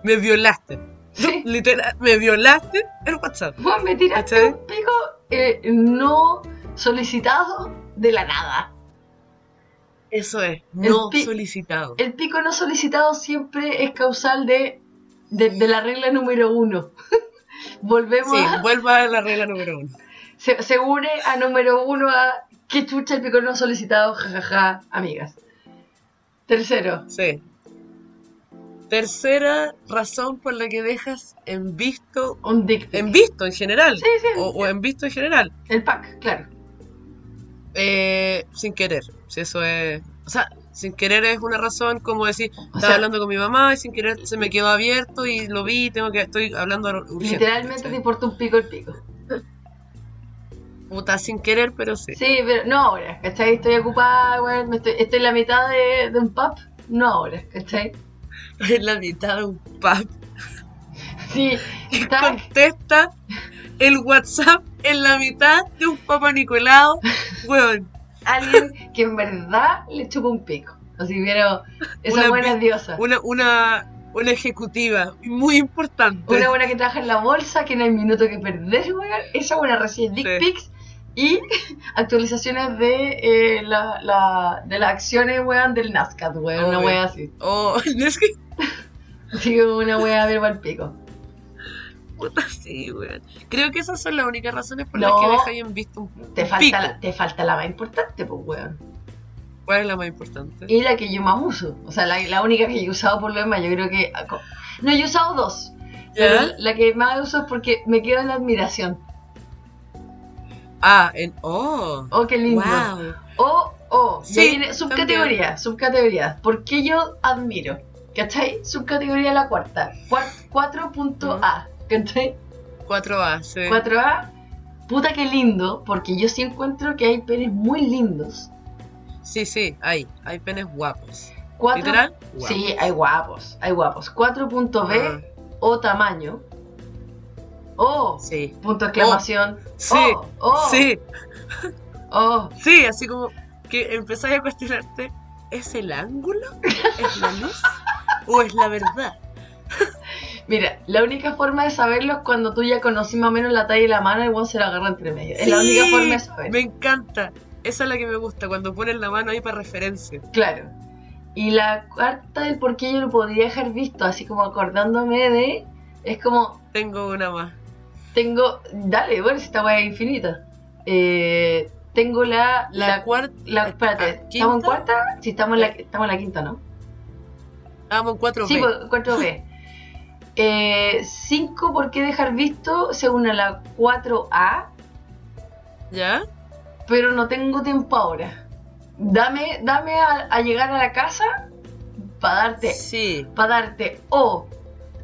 Me violaste. Sí. Literal, me violaste en WhatsApp. Me tiraste ¿Cachai? un pico eh, no solicitado de la nada. Eso es, no solicitado. El pico no solicitado siempre es causal de, de, de la regla número uno. Volvemos Sí, a, vuelva a la regla número uno. se, se une a número uno a que chucha el pico no solicitado, jajaja, amigas. Tercero, Sí. Tercera razón por la que dejas en visto, un en visto en general, Sí, sí, o, o en visto en general, el pack, claro. eh, sin querer. Si eso es, o sea, sin querer es una razón como decir, estaba sea- hablando con mi mamá y sin querer se me quedó abierto y lo vi, tengo que, estoy hablando urgente. Literalmente te ¿cachai? importa un pico el pico. Puta, sin querer, pero sí. Sí, pero no ahora, ¿cachai? Estoy ocupada, me estoy, estoy en la mitad de, de un pub, no ahora, ¿cachai? En la mitad de un pub. Sí, está, Contesta el WhatsApp en la mitad de un Papa Nicolau. Weón, alguien que en verdad le chupa un pico. Así pero esa Una buena diosa. una, una, una ejecutiva muy importante. Una buena que trabaja en la bolsa, que no hay minuto que perder, weón. Esa buena recibe dick Sí. pics y actualizaciones de, eh, la, la- de las acciones, weón, del NASCAR, weón. Una wea así. Oh, es que Así como una wea ver el pico. puta sí, weón. Creo que esas son las únicas razones por No. las que dejáis en visto un Te falta, pico. la, te falta la más importante, pues, weón. ¿Cuál es la más importante? Y la que yo más uso. O sea, la, la única que yo he usado por lo demás, yo creo que. No, yo he usado dos. La que más uso es porque me quedo en la admiración. Ah, en. Oh. Oh, qué lindo. Wow. O, o, y Sí, ahí viene subcategoría, subcategoría. ¿Por qué yo admiro? ¿Cachai? Subcategoría la cuarta. Cuar- 4.A. ¿Cachai? 4A, sí. 4A. Puta que lindo, porque yo sí encuentro que hay penes muy lindos. Sí, sí, hay. Hay penes guapos. ¿Literal? Guapos. Sí, hay guapos, hay guapos. 4.B Ah, o tamaño. O sí. punto de exclamación. Sí. Oh, oh, Sí. oh. Sí, así como que empezáis a cuestionarte, ¿es el ángulo? ¿Es la luz? ¿O es la verdad? Mira, la única forma de saberlo es cuando tú ya conocí más o menos la talla y la mano y vos se la agarra entre medio. Es la única forma de saber. Me encanta. Esa es la que me gusta, cuando ponen la mano ahí para referencia. Claro. Y la cuarta del por qué yo lo podría dejar visto, así como acordándome de. Es como, Tengo una más. Tengo. Dale, bueno, si esta weá es infinita. Eh, tengo la. La, La, cuarta. la- espérate, ah, ¿estamos en cuarta? Sí, estamos en la, estamos en la quinta, ¿no? Vamos en 4B. Sí, pues, 4B. Eh, 5, ¿por qué dejar visto? Se une a la 4A, ¿Ya? pero no tengo tiempo ahora. Dame, dame a, a llegar a la casa para darte, Sí, para darte o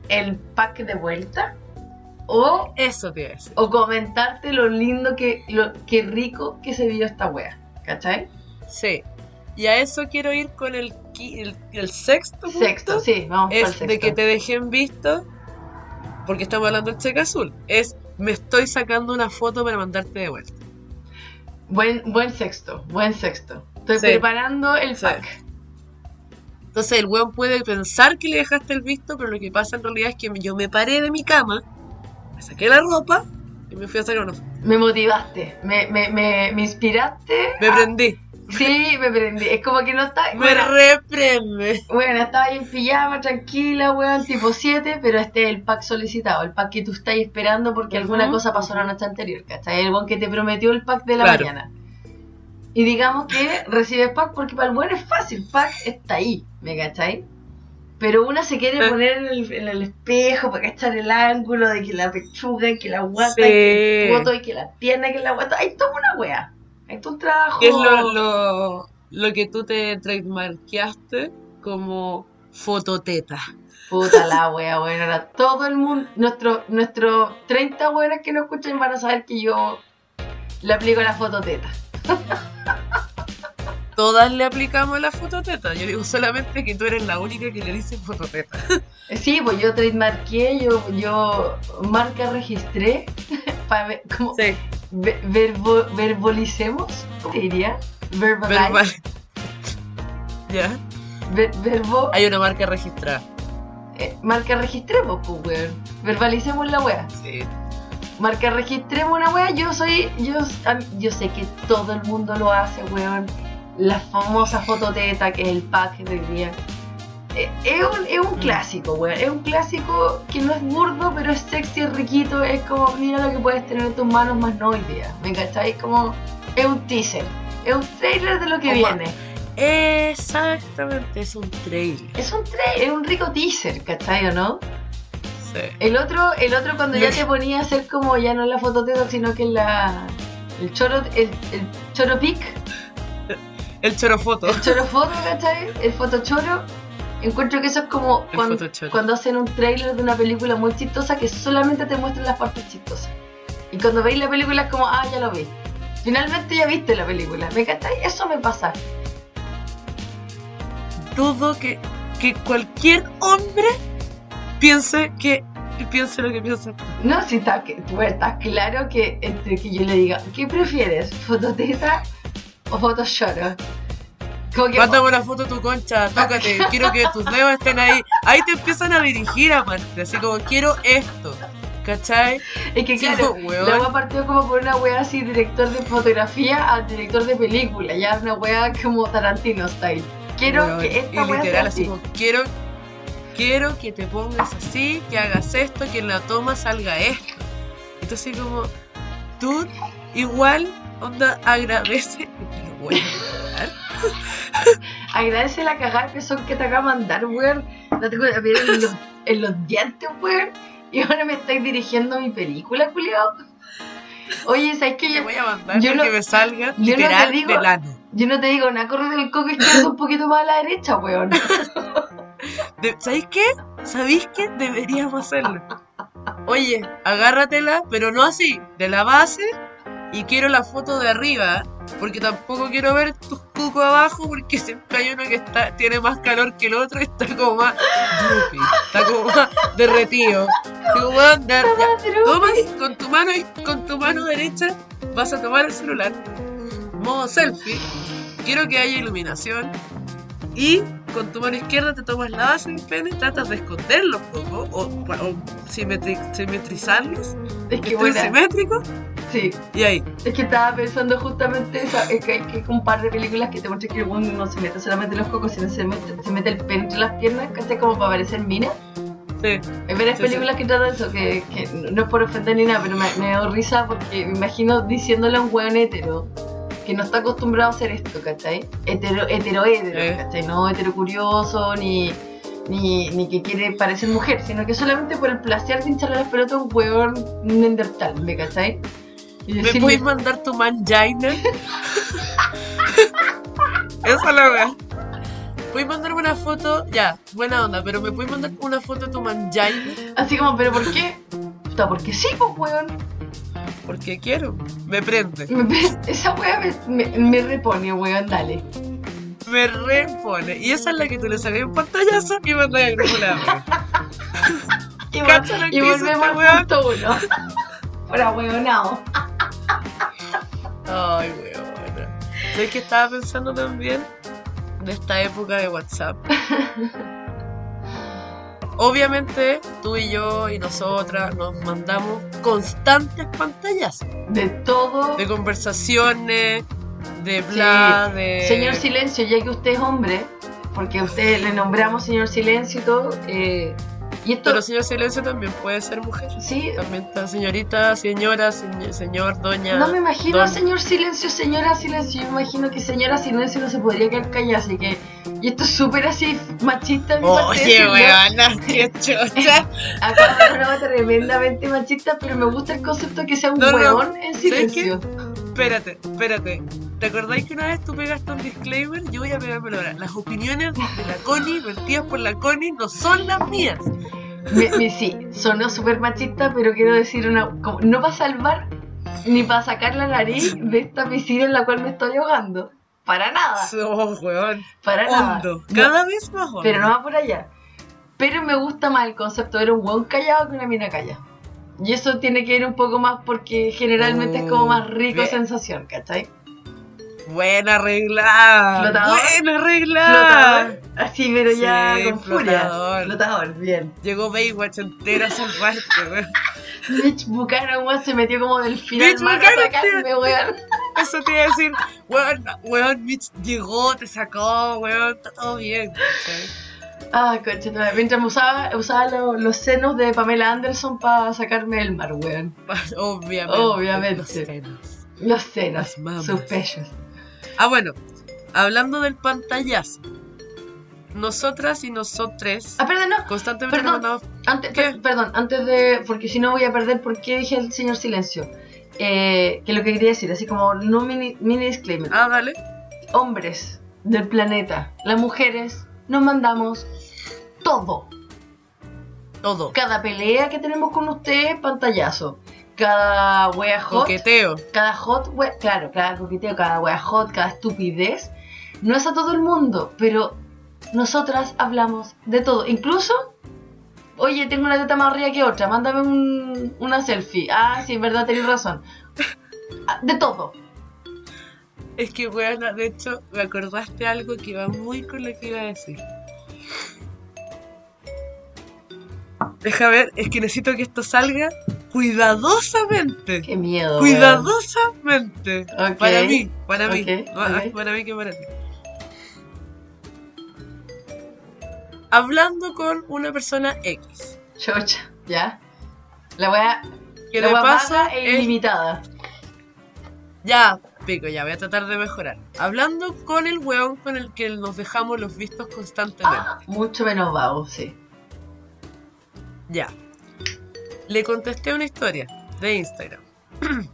el pack de vuelta o, eso te iba a decir. o comentarte lo lindo que, lo que rico que se vio esta wea. ¿Cachai? Sí. Y a eso quiero ir con el, el, el sexto punto. Sexto, sí, vamos el Es sexto. de que te dejen visto, porque estamos hablando del cheque azul. Es, me estoy sacando una foto para mandarte de vuelta. Buen, buen sexto, buen sexto. Estoy Sí. preparando el Sí. pack. Entonces el weón puede pensar que le dejaste el visto, pero lo que pasa en realidad es que yo me paré de mi cama, me saqué la ropa y me fui a sacar una foto. Me motivaste, me, me, me, me inspiraste. Me prendí. Sí, me prendí. Es como que no está. Me Bueno, reprende. bueno, estaba ahí en pijama, tranquila, weón, tipo 7, pero este es el pack solicitado, el pack que tú estás esperando porque Ujú, alguna cosa pasó la noche anterior, ¿cachai? El weón que te prometió el pack de la Claro. mañana. Y digamos que recibes pack porque para el weón es fácil, pack está ahí, ¿me cachai? Pero una se quiere poner en el, en el espejo para cachar el ángulo de que la pechuga, y que la guata, Sí. y que el foto, y que la pierna, que la guata. Hay toda una wea. Hay todo un trabajo. ¿Qué es lo, lo, lo que tú te trademarkeaste como fototeta? Puta la wea, bueno, ahora todo el mundo, nuestro, nuestros 30 buenas que nos escuchan van a saber que yo le aplico la fototeta. Todas le aplicamos la fototeta. Yo digo solamente que tú eres la única que le dice fototeta. Sí, pues yo trademarqué, yo, yo marca registré, para ver, como, Sí, ve- verbo, verbolicemos, ¿cómo diría? Verbalize, verbal. ya. ver- verbo, Hay una marca registrada. eh, marca registremos, pues weón, verbalicemos la wea. Sí. Marca registremos una wea, yo soy, yo, yo sé que todo el mundo lo hace, weón. La famosa fototeta que es el pack de hoy día. Eh, Es un, es un Mm. clásico, weón. Es un clásico que no es burdo, pero es sexy, es riquito. Es como, mira lo que puedes tener en tus manos, más no hoy día. ¿Me cachai? Como, es un teaser. Es un trailer de lo que viene. Exactamente, es un trailer. Es un trailer, es un rico teaser, ¿cachai o no? Sí. El otro, el otro cuando ya te ponía a hacer como ya no la fototeta, sino que la. El choro, el, el choro pic, El chorofoto. el choro foto, ¿cachai? El fotochoro. Encuentro que eso es como cuando, cuando hacen un trailer de una película muy chistosa que solamente te muestran las partes chistosas. Y cuando veis la película es como, ah, ya lo vi. Finalmente ya viste la película, ¿me cachai? Eso me pasa. Dudo que, que cualquier hombre piense que piense lo que piensa. No, si está, que- tú estás claro que entre que yo le diga, ¿qué prefieres? ¿Fototeta o? Como que, Mándame una foto de tu concha, tócate, quiero que tus dedos estén ahí. Ahí te empiezan a dirigir aparte, así como quiero esto. ¿Cachai? es que Sí, claro, la wea partió como por una wea así, director de fotografía a director de película, ya una wea como Tarantino style. Quiero Weón, que esta y wea literal sea así. como quiero quiero que te pongas así, que hagas esto, que en la toma salga esto. Entonces como tú igual onda agradece lo voy a mandar. Agradece la cagada que son que te acaba de mandar, weón. No te acuerdas, ver en los, en los dientes, weón. Y ahora me estáis dirigiendo mi película, culiao. Oye, ¿sabes qué? Te Yo, voy a mandar yo que me salga yo no te digo- del ano. yo no te digo nada, corre del coco izquierdo un poquito más a la derecha, weón. De- ¿Sabéis qué? ¿Sabéis qué? Deberíamos hacerlo. Oye, agárratela, pero no así, de la base. Y quiero la foto de arriba, porque tampoco quiero ver tus cucos abajo, porque siempre hay uno que está, tiene más calor que el otro y está como más droopy, está como más derretido. Digo, weón, ya- ya, toma con tu mano y con tu mano derecha vas a tomar el celular, modo selfie. Quiero que haya iluminación. Y con tu mano izquierda te tomas la base del pene, tratas de esconderlos un poco o, o simetri- simetrizarlos, Es que simétrico sí. y ahí. Es que estaba pensando justamente eso, es que hay que un par de películas que te muestran que el weón no se mete solamente los cocos, sino se mete, se mete el pene entre las piernas, casi como para parecer mina. Sí. Hay varias Sí, películas que tratan eso, que, que no es por ofender ni nada, pero me, me da risa porque me imagino diciéndole a un weón hetero que no está acostumbrado a hacer esto, ¿cachai? Hetero, hetero, hetero, Eh. ¿cachai? No hetero curioso, ni, ni, ni que quiere parecer mujer, sino que solamente por el placer de hincharle las pelotas a un weón neandertal, ¿me cachai? Y ¿Me puedes mandar tu mangina? Esa es la wea. ¿Puedes mandarme una foto? Ya, buena onda, pero ¿me puedes mandar una foto de tu manjaina? Así como, ¿pero por qué? Puta, porque sí, pues, weón. Porque quiero. Me prende. Esa weá me, me, me repone, weón, dale. Me repone. Y esa es la que tú le sacas un pantallazo y mandas al grupo. Y, vol- y volvemos al weón. punto uno. Fuera weonado. Ay, weón. ¿Sabes que estaba pensando también? De esta época de WhatsApp. Obviamente, tú y yo y nosotras nos mandamos constantes pantallas De todo. de conversaciones, de bla, Sí. de. Señor Silencio, ya que usted es hombre, porque a usted le nombramos Señor Silencio y todo, eh, y esto, Pero señor Silencio también puede ser mujer. sí, También está señorita, señora, señ- señor, doña. no me imagino don- Señor Silencio, Señora Silencio, yo me imagino que Señora Silencio no se podría quedar callada, así que, y esto es súper así machista mi parte Oye, weona, qué chocha. Acabo de una tremendamente machista, pero me gusta el concepto de que sea un No, en ¿sabes silencio. Espérate, espérate. ¿Te acordáis que una vez tú pegaste un disclaimer? Yo voy a pegármelo ahora. Las opiniones de la Connie, vertidas por la Connie, no son las mías. Me- me- sí, sonó súper machista, pero quiero decir una. como- no para salvar ni para sacar la nariz de esta piscina en la cual me estoy ahogando. Para nada, Oh, weón. para nada. Hondo. No, Cada vez más hondo. pero no va por allá. Pero me gusta más el concepto de un hueón callado que una mina callada. Y eso tiene que ver un poco más porque generalmente es como más rico Bien. sensación, ¿cachai? Buena regla. Flotador. Buena regla. Flotador, así, pero ya Sí, con furia. flotador. Flotador, bien. Llegó Baywatch entera a salvarte, weón. Mitch Buchanan, weón, se metió como del final Mitch mar sacarme, weón. Eso te iba a decir, weón, weón, Mitch llegó, te sacó, weón, está todo bien. ¿cachai? Ah, coche, mientras me usaba, usaba lo- los senos de Pamela Anderson para sacarme del mar, weón. Obviamente. Obviamente. los senos. Los senos, Las sus pechos. Ah, bueno, hablando del pantallazo. Nosotras y nosotres Ah, perdón, no. constantemente perdón. mandamos. Antes, perdón, antes de. Porque si no voy a perder por qué dije el señor silencio. Eh, que lo que quería decir, así como no mini, mini disclaimer. Ah, dale. Hombres del planeta, las mujeres, nos mandamos todo. Todo. Cada pelea que tenemos con usted, pantallazo. Cada wea hot. Coqueteo. cada hot, we- claro, cada coqueteo, cada wea hot, cada estupidez, no es a todo el mundo, pero nosotras hablamos de todo. Incluso, oye, tengo una teta más arriba que otra, mándame un- una selfie. Ah, sí, en verdad tenés razón. Ah, De todo. Es que, weón, de hecho, me acordaste algo que va muy con lo que iba a decir. Deja ver, es que necesito que esto salga cuidadosamente. Qué miedo. Cuidadosamente. Ok. Para mí, para mí. Para mí que para ti. Hablando con una persona X. Chocha, ¿ya? La Que la de wea paso vaga e es- ilimitada. Ya, pico, ya voy a tratar de mejorar. Hablando con el weón con el que nos dejamos los vistos constantemente. Ah, mucho menos vago, sí. Ya. Le contesté una historia de Instagram.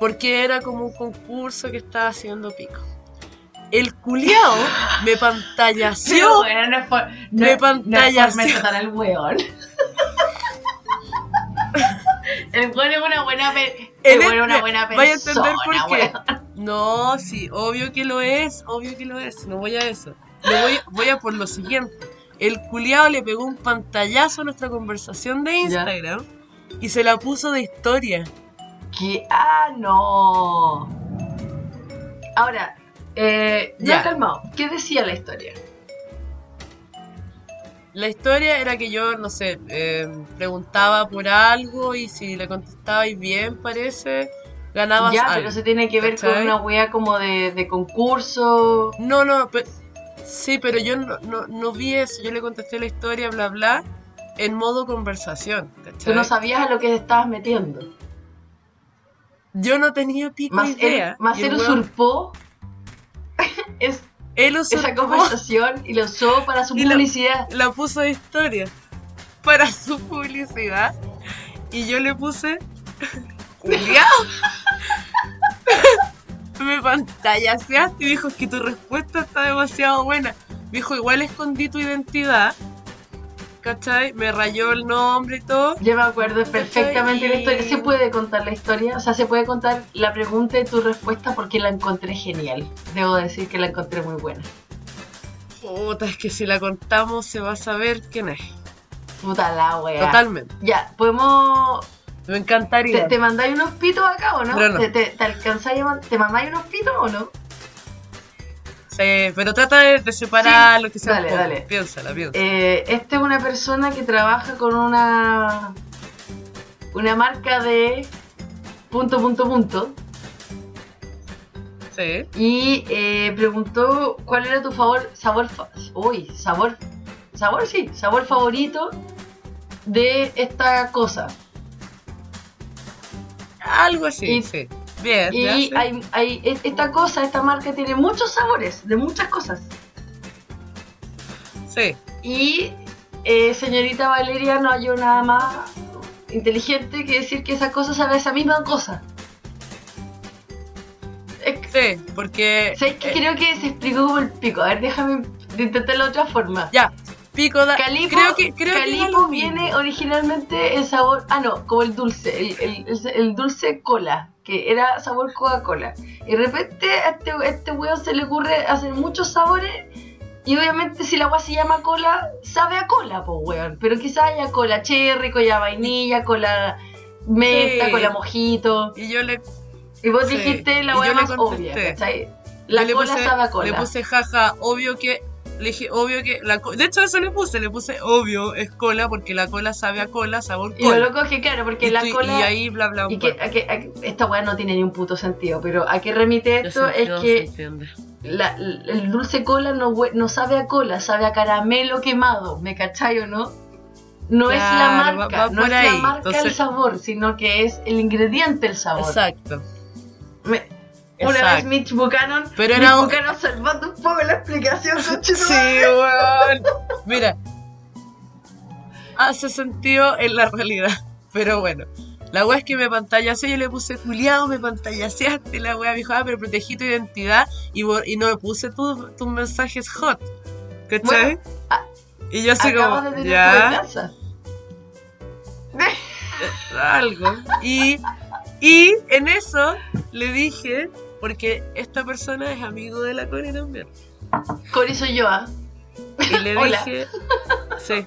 Porque era como un concurso que estaba haciendo pico. El culiao me pantallació. weón, no es por, no, Me no es pantallació. por tratar al weón. El weón es una buena pe- El una buena persona. vaya a entender por qué. weón. No, sí, obvio que lo es, obvio que lo es. No voy a eso. Le voy, voy a por lo siguiente. El culiao le pegó un pantallazo a nuestra conversación de Ya. Instagram y se la puso de historia. Que, ah, no. Ahora, eh, no, Ya. calmado. ¿Qué decía la historia? La historia era que yo, no sé, eh, preguntaba por algo y si le contestabais bien, parece, ganabas ya, algo. pero se tiene que ver con una wea como de, de concurso. No, no, pe- sí, pero yo no, no, no vi eso. Yo le contesté la historia, bla, bla, en modo conversación. Tú ¿cachai? no sabías a lo que te estabas metiendo. Yo no tenía pico Más idea. más él usurpó es, él esa usurpó conversación y lo usó para su Y la- publicidad. la puso de historia para su publicidad y yo le puse me pantallaseaste y dijo que tu respuesta está demasiado buena. Dijo, igual escondí tu identidad. ¿Cachai? Me rayó el nombre y todo. Yo me acuerdo perfectamente la historia. ¿Se puede contar la historia? O sea, se puede contar la pregunta y tu respuesta porque la encontré genial. Debo decir que la encontré muy buena. Puta, es que si la contamos se va a saber quién es. Puta la wea. Totalmente. Ya, podemos. Me ¿Te, encantaría. te mandáis unos pitos acá o no? No. ¿Te, te, te alcanzáis a ¿Te mandáis unos pitos o no? Sí, pero trata de, de separar lo que sea. dale, un poco. dale. Piénsala, piénsala. Eh, esta es una persona que trabaja con una. Una marca de. Punto, punto, punto. Sí. Y eh, preguntó cuál era tu favor, sabor, fa- uy, sabor, sabor sí, sabor favorito de esta cosa. Algo así, Y- sí. Bien, Y hay, hay, esta cosa, esta marca tiene muchos sabores, de muchas cosas. Sí. Y eh, señorita Valeria no halló nada más inteligente que decir que esa cosa sabe a esa misma cosa. Que- Sí, porque. ¿Sabes qué? eh, Creo que se explicó como el pico. A ver, déjame intentarlo de otra forma. ya, pico da. Calipo, creo que, creo que Calipo viene originalmente el sabor, ah no, como el dulce, el, el- el- el dulce cola, que era sabor Coca-Cola. Y de repente a este, a este weón se le ocurre hacer muchos sabores y obviamente si la agua se llama cola, sabe a cola, pues weón. Pero quizás haya cola cherry, cola vainilla, cola menta, Sí. cola mojito. Y yo le, Y vos Sí. dijiste la weá más obvia, ¿cachai? La yo le cola puse, sabe a cola. le puse jaja, obvio que. Le dije, obvio que. La de hecho, eso le puse. Le puse, obvio, es cola, porque la cola sabe a cola, sabor y lo cola. loco es que claro, porque y, la cola... y ahí, bla, bla, Y bla. que, a que- a que- esta weá no tiene ni un puto sentido, pero ¿a qué remite esto? Es no que entiende. la- el dulce cola no, no sabe a cola, sabe a caramelo quemado, ¿me cachai o no? No es la marca, va- va no es la marca el entonces- sabor, sino que es el ingrediente el sabor. Exacto. Me- una vez Exacto. Mitch Buchanan, Pero Mitch era un- Buchanan salvando un poco la explicación, Sí, weón. Mira. Hace sentido en la realidad. Pero bueno. La wea es que me pantallaseé, yo le puse culiado, me pantallaseaste. La wea me dijo, ah, pero protegí tu identidad y, y no me puse tu- tus mensajes hot. ¿Cachai? Bueno, y yo así como, de tu ya, venganza. algo. Y, y en eso le dije, porque esta persona es amigo de la Connie también. Cori soy yo, ¿ah? Y le Hola. dije, sí,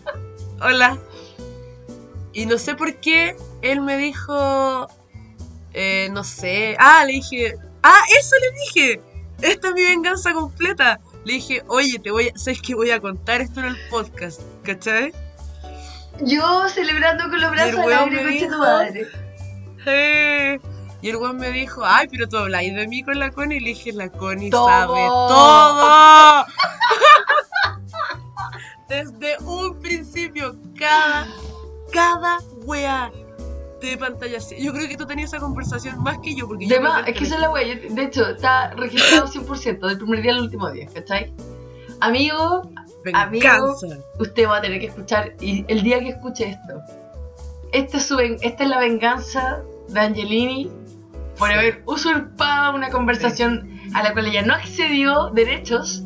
hola. Y no sé por qué él me dijo, eh, no sé, ah, le dije, ah, eso le dije, esta es mi venganza completa. Le dije, oye, te voy a, sabes que voy a contar esto en el podcast, ¿cachai? Yo celebrando con los brazos al aire, tu madre. Eh, Y el weón me dijo, ay, pero tú habláis de mí con la Connie. Y le dije, la Connie Todo. sabe todo. Desde un principio, cada, cada wea de pantalla. Yo creo que tú tenías esa conversación más que yo, porque De yo más, es que esa es la yo- De hecho, está registrado 100% del primer día al último día, ¿cachai? Amigo, Venganza. usted va a tener que escuchar y el día que escuche esto. Este es su ven- esta es la venganza de Angelini por haber usurpado una conversación a la cual ella no accedió derechos.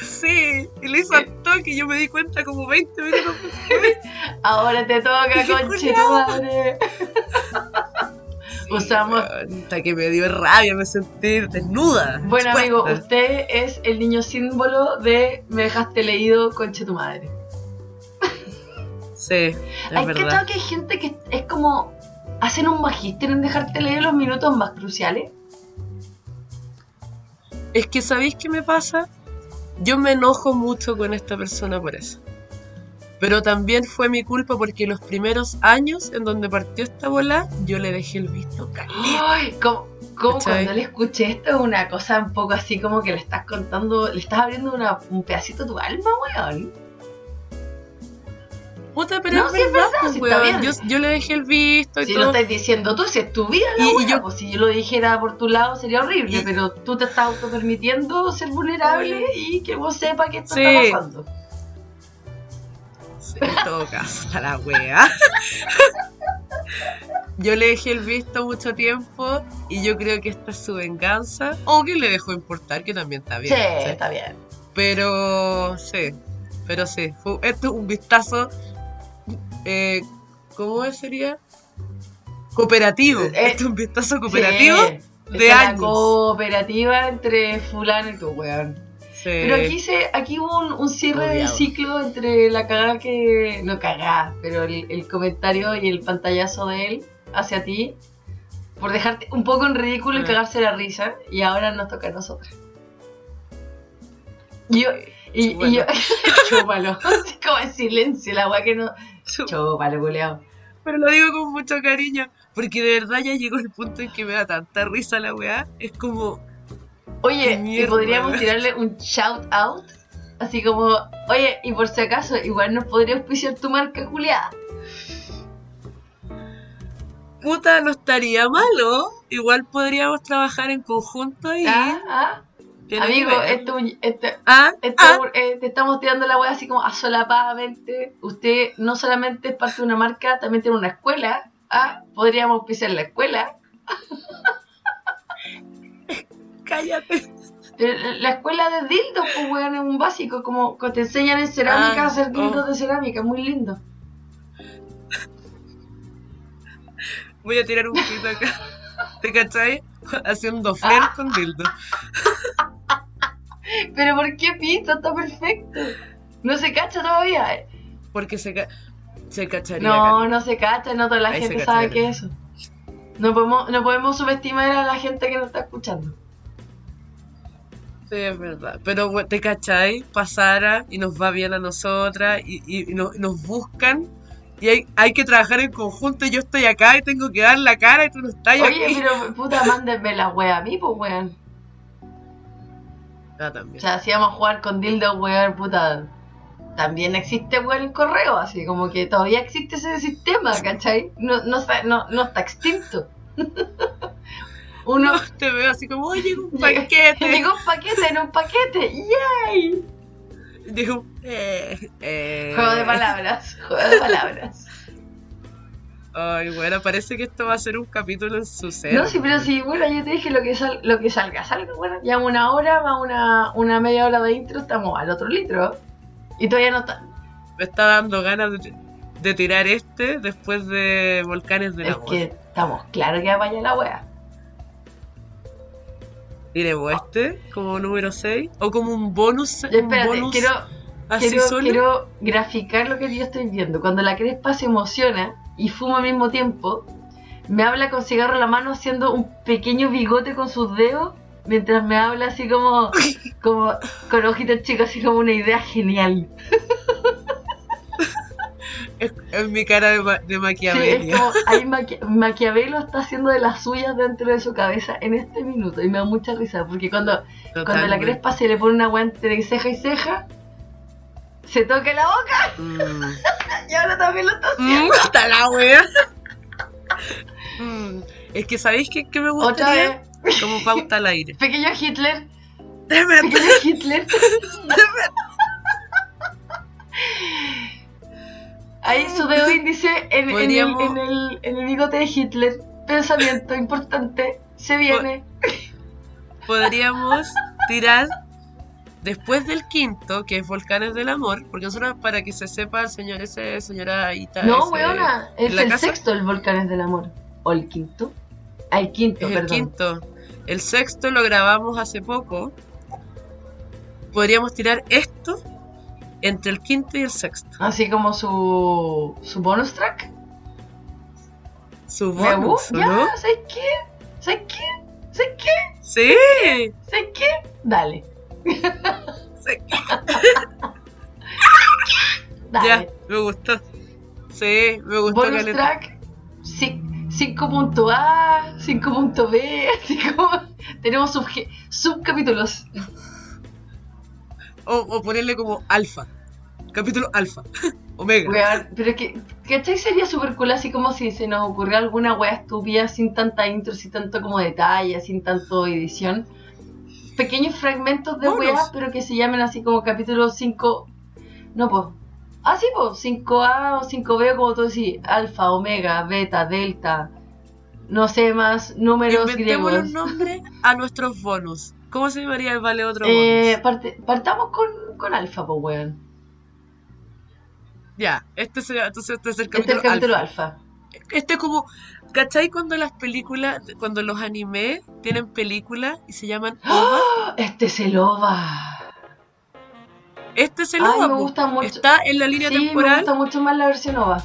Sí, y le hizo al toque y yo me di cuenta como 20 minutos después. Ahora te toca, Qué conche tu madre. Usamos. Hasta que me dio rabia, me sentí desnuda. Bueno, amigo, usted es el niño símbolo de me dejaste leído, conche tu madre. Sí, es Hay verdad. que hay gente que es como. Hacen un magíster en dejarte leer los minutos más cruciales. Es que ¿sabéis qué me pasa? Yo me enojo mucho con esta persona por eso. Pero también fue mi culpa porque los primeros años en donde partió esta bola, yo le dejé el visto. Ay, como, como cuando le escuché esto es una cosa un poco así como que le estás contando, le estás abriendo una- un pedacito de tu alma, weón. Puta, pero No, es sí, es verdad, verdad, pues, está bien. Yo, yo le dejé el visto y Si lo estás diciendo tú, si es tu vida la Y- y wea, yo- pues si yo lo dijera por tu lado sería horrible, Y- pero tú te estás autopermitiendo ser vulnerable y que vos sepas que esto Sí. está pasando. Sí, en todo caso, está la wea. Yo le dejé el visto mucho tiempo y yo creo que esta es su venganza. O que le dejó importar, que también está bien. Sí, ¿sí? está bien. Pero sí, pero sí. fue- esto es un vistazo. Eh, ¿Cómo sería? Cooperativo. Eh, esto es un vistazo cooperativo Sí, de años. cooperativa entre fulano y tú, weón. Sí. Pero aquí se, aquí hubo un, un cierre de Odiado. ciclo entre la cagada que. No cagada, pero el, el comentario y el pantallazo de él hacia ti. Por dejarte un poco en ridículo y Ah. cagarse la risa. Y ahora nos toca a nosotras. Y yo. Y, y yo. Chúpalo. Como en silencio, la weá que no. Chúpalo, culeado. Pero lo digo con mucho cariño. Porque de verdad ya llegó el punto en que me da tanta risa la weá. Es como. Oye, y podríamos tirarle un shout out. Así como, oye, y por si acaso, igual nos podría auspiciar tu marca culiada. Puta, no estaría malo. Igual podríamos trabajar en conjunto y. Ah, ah. Amigo, esto, esto, Ah, esto, ah, eh, te estamos tirando la wea así como asolapadamente. Usted no solamente es parte de una marca, también tiene una escuela. Ah, podríamos auspiciar la escuela. cállate. La- La escuela de dildos, pues weón, es un básico, como que te enseñan en cerámica Ah, a hacer dildos oh. de cerámica, muy lindo. Voy a tirar un pito acá. ¿Te cachai? Haciendo flair Ah. con dildo. Pero ¿por qué pito? Está perfecto. No se cacha todavía. eh. Porque se, ca- se cacharía. No, no se cacha, no toda la Ahí gente sabe que es eso. No podemos, no podemos subestimar a la gente que nos está escuchando. Sí, es verdad. Pero te cachai, pasara y nos va bien a nosotras y, y- y no- y nos buscan. Y hay, hay que trabajar en conjunto yo estoy acá y tengo que dar la cara y tú no estás Oye, aquí. pero puta, mándenme la wea a mí, pues weón. Ah, O también. sea, si vamos a jugar con dildo, weón, puta. También existe, weón, el correo, así como que todavía existe ese sistema, ¿cachai? No, no, no, no está extinto. Uno. Te veo así como, oye, un Llega- paquete. Llegó un paquete en un paquete. ¡Yay! Digo, eh, eh. Juego de palabras, juego de palabras. Ay, bueno, parece que esto va a ser un capítulo en su ser. No, sí, pero sí, bueno, yo te dije lo que, sal, lo que salga, salga, bueno, ya una hora, más una, una media hora de intro, estamos al otro litro. Y todavía no está. Me está dando ganas de, de tirar este después de Volcanes del Es Amor. que estamos claro que vaya la wea. Tiremos este como número 6 o como un bonus. Un Espérate, bonus quiero, quiero, quiero graficar lo que yo estoy viendo. Cuando la crespa se emociona y fuma al mismo tiempo, me habla con cigarro en la mano haciendo un pequeño bigote con sus dedos, mientras me habla así como, como con ojitos chicos, así como una idea genial. Es, es mi cara de, ma- de Sí, es Maquiavelo. como ahí Maqui- Maquiavelo está haciendo de las suyas dentro de su cabeza en este minuto y me da mucha risa porque cuando, cuando la crespa se le pone una agua entre ceja y ceja, se toca la boca Mm. y ahora también lo está Mm, haciendo. hasta la wea. Mm, Es que sabéis que, que me Otra gustaría vez, como pauta al aire. pequeño Hitler, Déjame- pequeño Hitler. Ahí su dedo índice en, en el, Podríamos- en, el, en el bigote de Hitler. Pensamiento importante, se viene. podríamos tirar después del quinto, que es Volcanes del Amor, porque nosotros, para que se sepa, el señor ese, señora Ita, No, ese- weona, es el casa. sexto el Volcanes del Amor. ¿O el quinto? Ah, el quinto, es el perdón. quinto. El sexto lo grabamos hace poco. Podríamos tirar esto entre el quinto y el sexto. Así como su, su bonus track. Su bonus, gusta. ¿o Ya, ¿no? ¿sabes qué? ¿Sabes qué? ¿Sabes qué? Sí. ¿Sabes qué? Dale. Ya, me gustó. Sí, me gustó bonus caleta. track. ci- 5.A, 5.B, así como tenemos subge- subcapítulos. O, o ponerle como alfa. Capítulo alfa. Omega. Pero que, ¿cachai? Sería súper cool así como si se nos ocurrió alguna wea estúpida sin tanta intro, sin tanto como detalle, sin tanto edición. Pequeños fragmentos de weas, pero que se llamen así como capítulo 5. No, pues. Ah, sí, pues. 5A o 5B, o como tú decís. Alfa, omega, beta, delta. no sé más números Inventemos griegos. un nombre a nuestros bonus. ¿Cómo se llamaría el vale otro Eh, bonus? parte- partamos con, con alfa, pues weón. Ya, este sería, entonces este es el Este es capítulo, el capítulo alfa. alfa. Este es como, ¿cachai? Cuando las películas, cuando los animes tienen películas y se llaman OVA. ¡Ah! Este es el OVA. Este es el Ay, OVA. me gusta mucho. Está en la línea Sí, me temporal. gusta mucho más la versión OVA.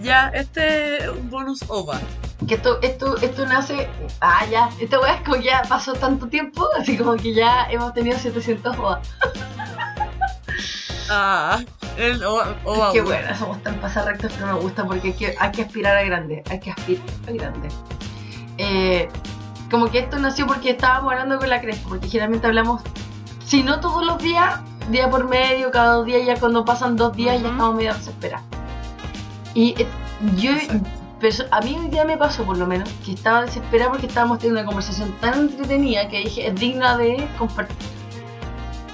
Ya, este es un bonus OVA. Que esto, esto, esto nace. Ah, ya. Esta weá es como ya pasó tanto tiempo, así como que ya hemos tenido 700 OVA. Ah, el OVA. OVA Qué buena, somos tan pasarrectos, pero me gusta porque hay que, hay que aspirar a grande. Hay que aspirar a grande. Eh, como que esto nació porque estábamos hablando con la Crespo, porque generalmente hablamos, si no todos los días, día por medio, cada dos días, ya cuando pasan dos días ya estamos medio desesperados. Y eh, yo, a mí hoy día me pasó por lo menos, que estaba desesperada porque estábamos teniendo una conversación tan entretenida que dije, es digna de compartir.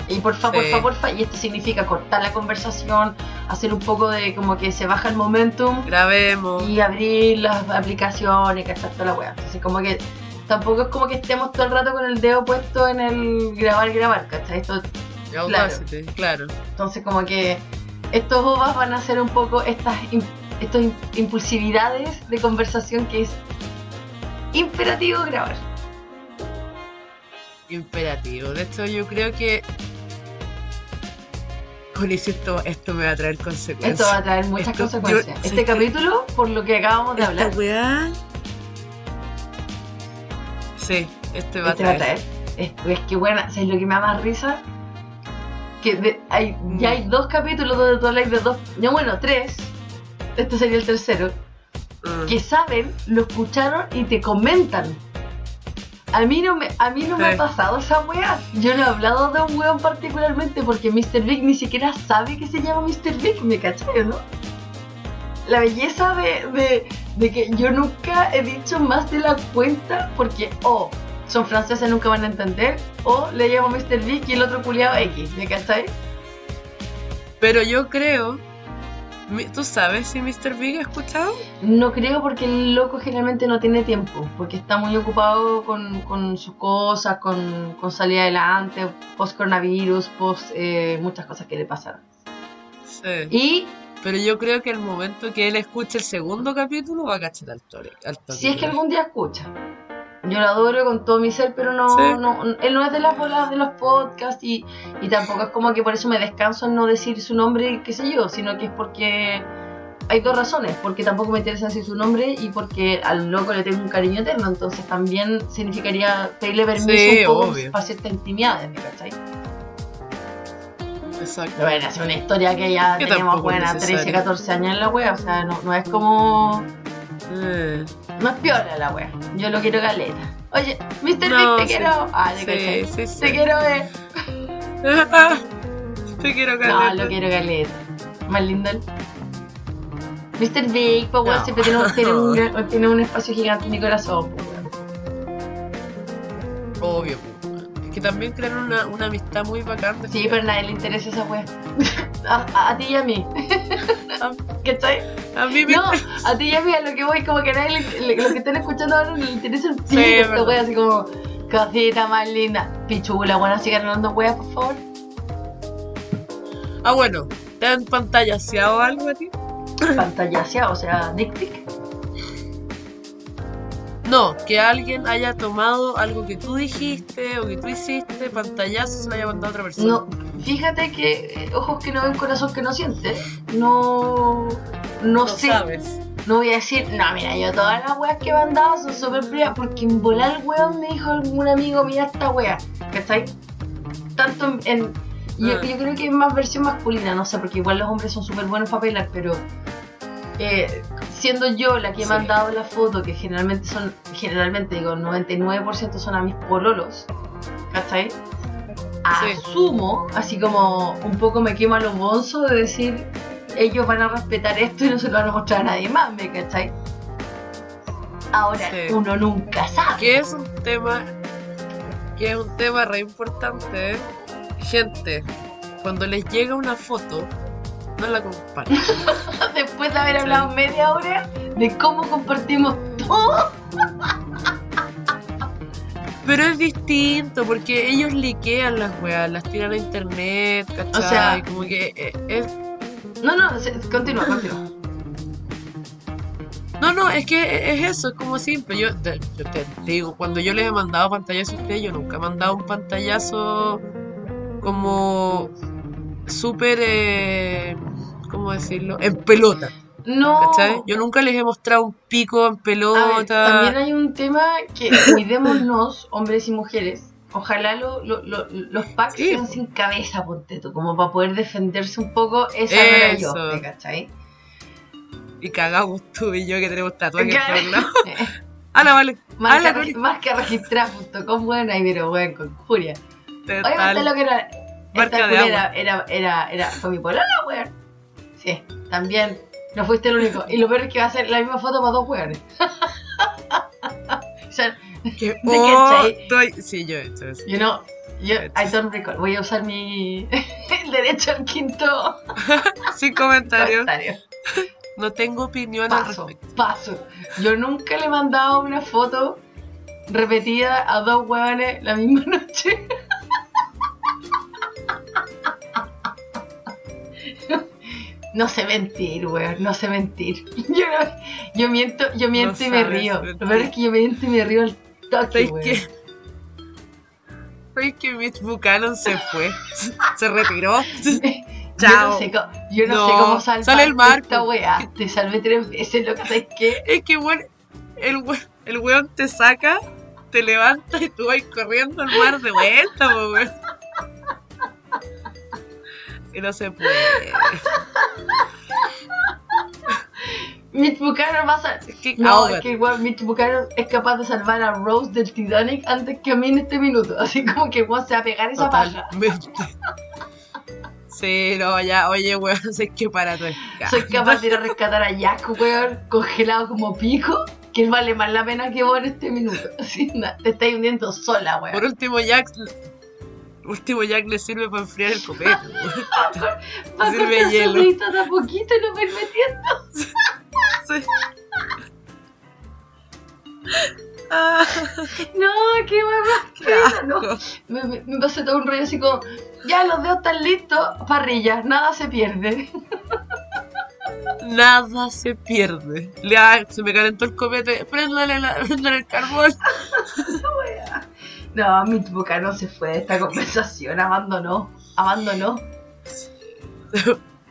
Y porfa, Sí. porfa, porfa, y esto significa cortar la conversación, hacer un poco de como que se baja el momentum Grabemos. y abrir las aplicaciones, cachar toda la weá. Entonces, como que tampoco es como que estemos todo el rato con el dedo puesto en el grabar, grabar, ¿cachai? Esto, Audacity, claro. entonces, como que estos bobas van a ser un poco estas im- impulsividades de conversación que es imperativo grabar. Imperativo. De hecho, yo creo que. Con eso esto, esto me va a traer consecuencias. Esto va a traer muchas Esto- consecuencias. yo- este capítulo, por lo que acabamos de Esta hablar, weá. Sí, este va este a va a traer. traer. Es, es que bueno, es lo que me da más risa. Que de- hay, ya Mm. hay dos capítulos donde tú hablas de dos. No, bueno, tres. Este sería el tercero. Mm. Que saben, lo escucharon y te comentan. A mí no me, a mí no me ha pasado esa wea. Yo no he hablado de un weón particularmente porque Mr. Big ni siquiera sabe que se llama Mr. Big, ¿me cachai o no? La belleza de, de, de que yo nunca he dicho más de la cuenta porque o son franceses nunca van a entender o le llamo Mr. Big y el otro culiado X, ¿me cachai? Pero yo creo. ¿Tú sabes si Mr. Big ha escuchado? No creo porque el loco generalmente no tiene tiempo, porque está muy ocupado con, con sus cosas, con, con salir adelante, post coronavirus, post eh, muchas cosas que le pasaron. Sí. Y Pero yo creo que al momento que él escuche el segundo capítulo va a cachar al toque. si es que algún día escucha. Yo lo adoro con todo mi ser, pero no, Sí. no él no es de las bolas de los podcasts y, y tampoco es como que por eso me descanso en no decir su nombre y qué sé yo, sino que es porque hay dos razones, porque tampoco me interesa decir su nombre y porque al loco le tengo un cariño eterno, entonces también significaría pedirle permiso Sí, un poco obvio. para ciertas intimidades, ¿me cachai? Exacto. No bueno, es una historia que ya Que tenemos buena 13, necesario. 14 años en la wea, o sea, no, no es como... No es piola la wea, yo lo quiero galeta. Oye, Mr. No, Big, te sí. quiero... Ah, te sí, sí. Te quiero ver. Te quiero No, caleta. lo quiero galeta. Más lindo el... Mr. Big, pues weón, No. siempre tiene un, tiene, un, tiene un espacio gigante en mi corazón, pues. Obvio. Que también crearon una, una amistad muy bacán. de- Sí, pero a nadie le interesa esa wea. A, a- a ti y a mí. ¿Cachai? A mí me... No, a ti y a mí a lo que voy, como que a nadie le, le- lo que están escuchando ahora le interesa el Sí, esta wea, así como, cosita más linda. Pichula, bueno, sigan hablando weas, por favor. Ah, bueno. ¿Te han pantallaseado algo a ti? Pantallaseado, o sea, dick pic. No, que alguien haya tomado algo que tú dijiste o que tú hiciste, pantallazo, se lo haya mandado a otra persona. No, fíjate que eh, ojos que no ven, corazón que no siente. No, no, No sé. sabes. No voy a decir, no, mira, yo todas las weas que he mandado son súper frías porque en volar el weón me dijo algún amigo, mira esta wea, ¿cachai? Tanto en... en- yo, Ah. yo creo que es más versión masculina, no sé, porque igual los hombres son súper buenos para bailar, pero eh, siendo yo la que he Sí. mandado la foto, que generalmente son, generalmente digo, 99% son a mis pololos, ¿cachai? Asumo, así como un poco me quema los bonzos de decir, ellos van a respetar esto y no se lo van a mostrar a nadie más, ¿me cachai? Ahora, Sí. uno nunca sabe. Que es un tema... Que es un tema re importante. ¿eh? Gente, cuando les llega una foto, no la comparto. Después de haber hablado media hora de cómo compartimos todo. Pero es distinto, porque ellos liquean las weas, las tiran a internet, ¿cachai? O sea- como que eh, es... No, no, continúa, continúa. No, no, es que es eso, es como simple. Yo te, yo te digo, cuando yo les he mandado pantallazos a ustedes, yo nunca he mandado un pantallazo como súper, eh, ¿cómo decirlo? En pelota, No. ¿cachai? Yo nunca les he mostrado un pico en ver, pelota. también hay un tema que cuidémonos, hombres y mujeres. Ojalá lo- lo- lo- los packs Sí. sean sin cabeza, ponte tú, como para poder defenderse un poco. Esa yo, Eso. ¿te cachai? Y cagamos tú y yo que tenemos tatuajes por Claro. todos lados. Ah, la vale. Marca, la regi- marca registrar.com, bueno, ahí pero bueno, con furia. Obviamente lo que era. Marca Esta de culera era, era, era, fue mi polola, weón. Sí, también. No fuiste el único. Y lo peor es que va a ser la misma foto para dos weones. o sea, Que- ¿De oh, estoy- Sí, yo he hecho eso. you know, yo, I don't recall. Voy a usar mi el derecho al quinto Sin comentarios. comentario. No tengo opinión al Paso, respecto. paso. Yo nunca le he mandado una foto repetida a dos hueones la misma noche. No sé mentir, weón, no sé mentir. Yo, no- yo miento, yo miento y me río. mentir. Lo peor es que yo miento y me río al toque, ¿Sabes weón. qué? ¿Sabes que Mitch Buchanan se fue? Se retiró. Yo Chao. no sé, yo no sé cómo salvar sale el Marco. esta weá. Te salvé tres veces, lo que sabes que Es que, bueno, el, we- el weón te saca, te levanta y tú vas corriendo al mar de vuelta, weón. Y no se puede. Mitch Buchanan va a que No, es que igual Mitch Buchanan es capaz de salvar a Rose del Titanic antes que a mí en este minuto. Así como que vos se va a pegar esa paja. Sí, no, ya, oye, weón, sé que para Soy capaz de ir a rescatar a Jack, weón, congelado como pico, que vale más la pena que vos en este minuto. Así, te estáis hundiendo sola, Por weón. último, Jack. Último Jack le sirve para enfriar el copete. weón. Va a sirve cortar hielo. de a poquito y no me metiendo. Sí. Ah, No, qué pena, no. Me, me, me pasé todo un rollo así como, ya los dedos están listos, parrilla, nada se pierde. Nada se pierde. Ah, se me calentó el copete. Préndale, la, préndale el carbón. No, Mitch Buchanan se fue de esta conversación, abandonó, abandonó.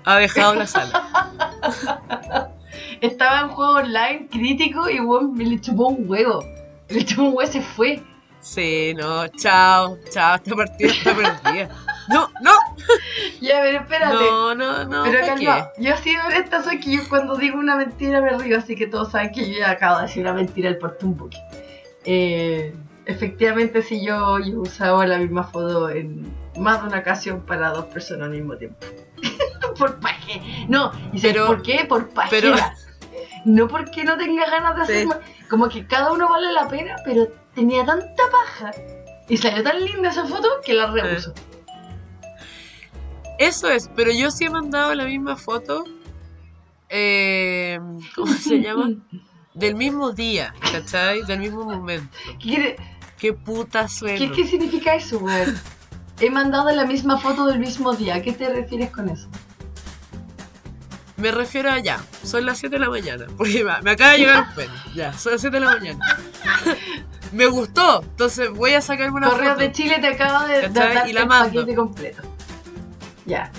Ha dejado la sala. Estaba en juego online crítico y me le chupó un huevo. Le chupó un huevo y se fue. Sí, no, chao, chao, esta partida está perdida. No, no, Ya, pero espérate. no, no, no. pero ¿para calma, yo sido honesta, soy que yo cuando digo una mentira me río, así que todos saben que yo ya acabo de decir una mentira al poquito. Eh, efectivamente, si yo, yo usaba la misma foto en más de una ocasión para dos personas al mismo tiempo. por paje. No, y ¿sabes Pero- por qué? Por pajera. No porque no tenga ganas de hacer Sí. más. Como que cada uno vale la pena, pero tenía tanta paja. Y salió tan linda esa foto que la reuso. Eso es, pero yo sí he mandado la misma foto. eh, ¿Cómo se llama? Del mismo día, ¿cachai? Del mismo momento. ¿Qué, quiere- Qué puta suena. qué, qué significa eso, weón? He mandado la misma foto del mismo día. ¿A qué te refieres con eso? Me refiero a ya, son las 7 de la mañana. Porque me, me acaba de llegar un pene. Ya, son las 7 de la mañana. me gustó, entonces voy a sacarme una Correo foto. de Chile te acaba de, dar Y la el mando. paquete completo. Ya.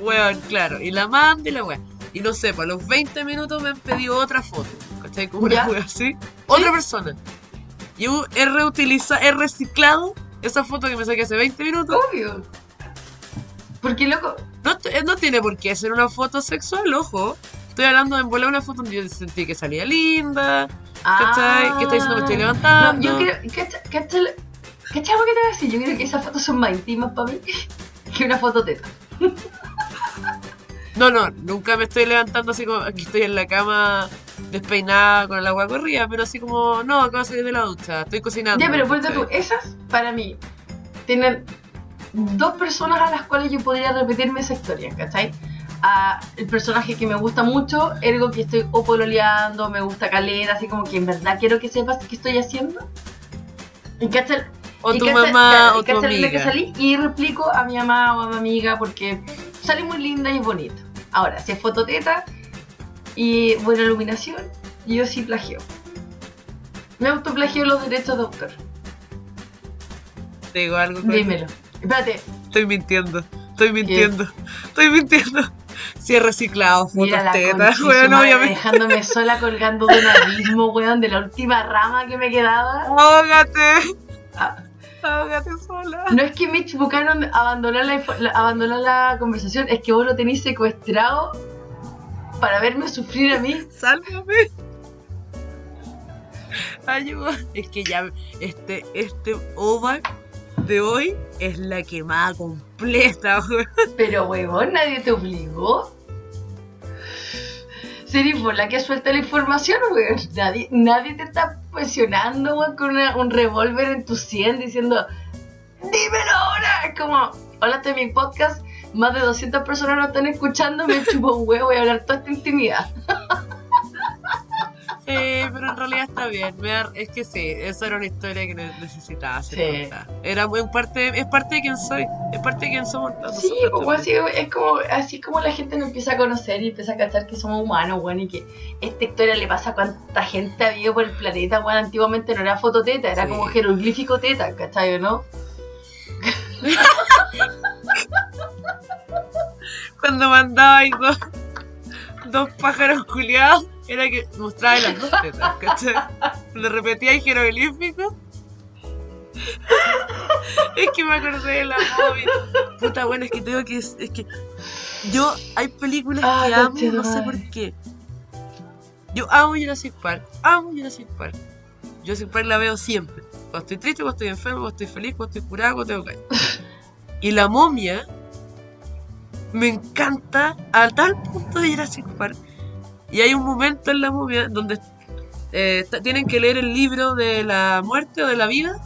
Weón, claro. Y la mando y la weá. Y no sé, para los 20 minutos me han pedido otra foto. ¿Cachai? Como una weá así. Otra persona. Yo he reutilizado, he reciclado esa foto que me saqué hace 20 minutos. Obvio. Porque, loco, No, t- no tiene por qué ser una foto sexual, ojo. Estoy hablando de envolar una foto donde yo sentí que salía linda. ¿Cachai? ¿Qué está diciendo? Me estoy Ah. levantando. No, yo creo. ¿Cachai lo que te voy a decir? Yo creo que esas fotos son más íntimas para mí que una foto teta. No, no, nunca me estoy levantando así como aquí estoy en la cama despeinada con el agua corrida, pero así como, no, acabo de salir de la ducha, estoy cocinando. Ya, pero ponte tú, esas para mí tienen dos personas a las cuales yo podría repetirme esa historia, ¿cachai? a el personaje que me gusta mucho, ergo que estoy o pololeando, me gusta caleta, así como que en verdad quiero que sepas qué estoy haciendo. Y cachai, O y tu cachai- mamá claro, o tu lo que amiga. salí y replico a mi mamá o a mi amiga porque sale muy linda y es bonito. Ahora, si es fototeta y buena iluminación, yo sí plagio. Me autoplagio los derechos de autor. Te digo algo. Dímelo. Espérate, Estoy mintiendo. Estoy mintiendo. Estoy mintiendo. Si he reciclado fotos tetas, weón, obviamente. dejándome sola colgando de un abismo, weón, de la última rama que me quedaba. Ahógate. Ah, Ahógate sola. No es que Mitch Buchanan abandonar la, la- abandonar la conversación, es que vos lo tenéis secuestrado para verme sufrir a mí. Sálvame. Ayuda. Es que ya este, este OVA de hoy es la quemada completa. Pero, huevón, nadie te obligó. Sería por la que suelta la información, weón. Nadie, nadie te está presionando, weón, con una- un revólver en tu 100 diciendo, dímelo ahora. Es como, hola, este es mi podcast. Más de 200 personas lo están escuchando. Me chupo un huevo. A hablar toda esta intimidad. Eh, pero en realidad está bien. es que sí, esa era una historia que ne- necesitaba ser Sí. Era muy parte, es parte de quién soy, es parte de quién somos. Sí, pues, también. así, es como, así como la gente nos empieza a conocer y empieza a cachar que somos humanos, weón, y que esta historia le pasa a cuánta gente ha habido por el planeta, weón. Antiguamente no era fototeta, era Sí. como jeroglífico teta, ¿cachai o no? Cuando mandaba ahí dos, dos pájaros culiados, era que mostraba las dos tetas, ¿cachai? Lo repetía en jeroglífico. Es que me acordé de la móvil. Puta, bueno, es que tengo que. Es que. Yo, hay películas Ah, que amo, no sé por qué. Yo amo Jurassic Park, amo Jurassic Park. Jurassic Park la veo siempre. Cuando estoy triste, cuando estoy enfermo, cuando estoy feliz, cuando estoy curado, cuando tengo caña. Y la momia me encanta a tal punto de Jurassic Park. Y hay un momento en la momia donde eh, tienen que leer el libro de la muerte o de la vida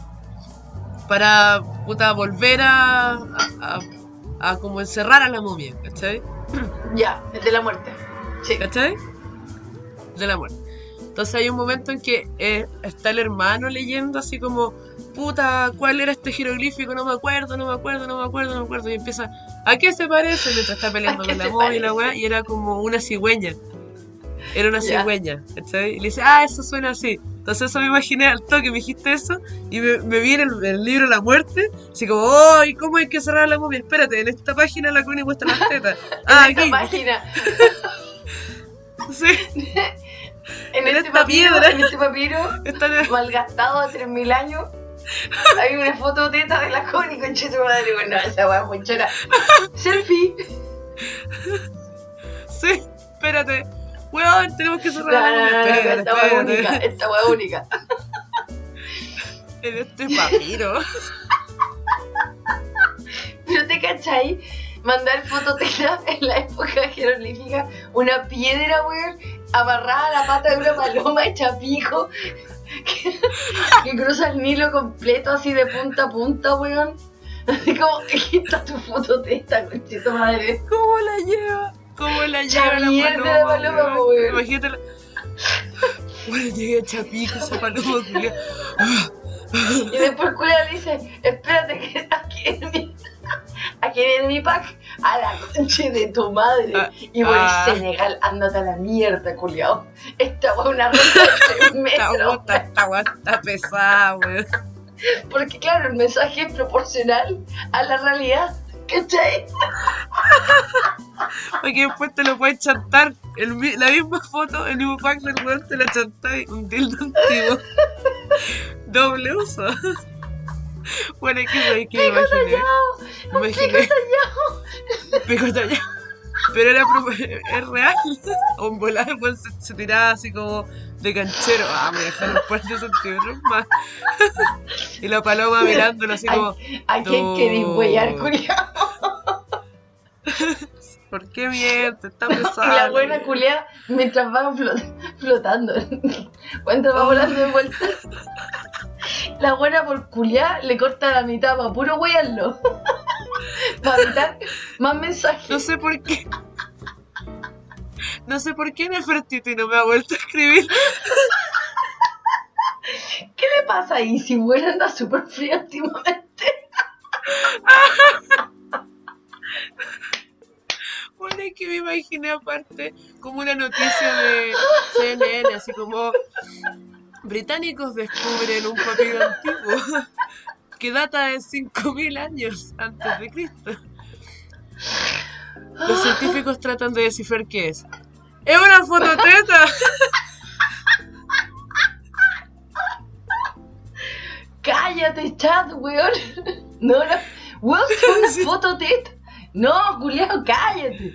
para puta, volver a, a, a- a como encerrar a la momia, ¿cachai? Ya, el de la muerte. Sí. ¿Cachai? De la muerte. Entonces hay un momento en que eh, está el hermano leyendo así como, puta, ¿cuál era este jeroglífico? No me acuerdo, no me acuerdo, no me acuerdo, no me acuerdo. Y empieza, ¿a qué se parece? Mientras está peleando ¿A qué con la móvil y la weá, y era como una cigüeña. Era una Ya. cigüeña, ¿cachai? Y le dice, ah, eso suena así. Entonces eso me imaginé al toque, me dijiste eso, y me, me vi en el, el libro La Muerte, así como, oh, ¿y cómo hay que cerrar la momia? Espérate, en esta página la Connie muestra las tetas. Ah, en esta aquí, página, sí, en, En este esta papiro, piedra. en este papiro, está malgastado a 3000 años, hay una foto teta de la Connie, conche tu madre. Bueno, esa weá chora. Selfie. Sí, espérate. Weón, tenemos que cerrar no, no, no, Espérate, esta weá única, esta weá única. En este papiro. Pero te cachai, mandar fototela en la época jeroglífica, una piedra, weón, amarrada a la pata de una paloma hecha pico, que, que cruza el Nilo completo así de punta a punta, weón. Así como, aquí está tu fototeta, conchito madre. ¿Cómo la lleva? ¿Cómo la lleva la mierda paloma? la paloma, weón? Imagínate la... Bueno, llegué a Chapico, esa paloma culia. Y después Culia le dice, espérate que aquí viene mi, aquí viene mi pack, a la concha de tu madre. Ah, y por ah. Senegal, ándate a la mierda, culiao. Esta es una ruta de 3 Esta metros. gota, esta weá está pesada, weón. Porque claro, el mensaje es proporcional a la realidad. ¿Cachai? Porque después te lo puedes chantar. El la misma foto, el mismo pack del weón te la chantáis. Un dildo antiguo. Doble uso. Bueno, es que sabéis que me imaginé. Me imaginé. Pico tallado. Pero era es real. O en volar se tiraba así como de canchero. Ah, me dejaron un par de centímetros más. Y la paloma mirándolo así como, ¿A quién querís huellar, culiao? ¿por qué miente? Está Y pesado. la buena culiao, mientras flot- flotando, mientras va volando de vuelta. La buena por culiar le corta la mitad para puro huearlo. para evitar más mensajes. No sé por qué. No sé por qué Nefertiti no me ha vuelto a escribir. ¿Qué le pasa ahí si bueno anda súper frío últimamente? Bueno, es que me imaginé aparte como una noticia de CNN, así como británicos descubren un papiro antiguo que data de 5.000 años antes de Cristo. Los científicos tratan de descifrar qué es. ¡Es una fototeta! Cállate, chat, weón. No, no. Weón, es una Sí. foto teta. No, culiao, cállate.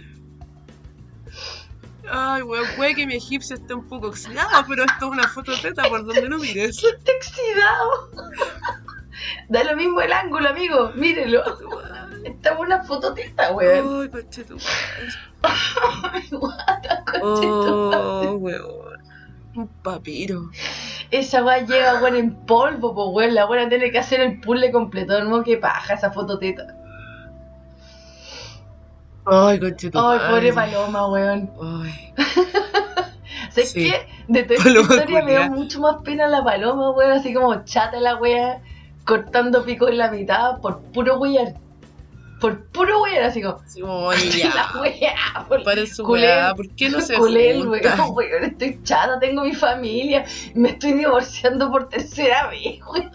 Ay, weón, puede que mi egipcio esté un poco oxidado, pero esto es una fototeta por donde no mires. Está oxidado. Da lo mismo el ángulo, amigo. Mírelo. Esta es una foto teta, weón. Ay, conchetumare. Guata, conchetumare. Oh, weón. Un papiro. Esa weá llega, weón, en polvo, pues, weón. La weá tiene que hacer el puzzle completo. No, que paja esa foto teta. Ay, Ay, conchetumare. pobre paloma, weón. Ay. ¿Sabes Sí. qué? De toda esta Paloma historia me da mucho más pena la paloma, weón. Así como chata la wea, cortando pico en la mitad por puro wear. Por puro wear, así como. Oye, ya. La wea, por Para su culé- weá, ¿por qué no se culé weón, weón, estoy chata, tengo mi familia, me estoy divorciando por tercera vez, weón.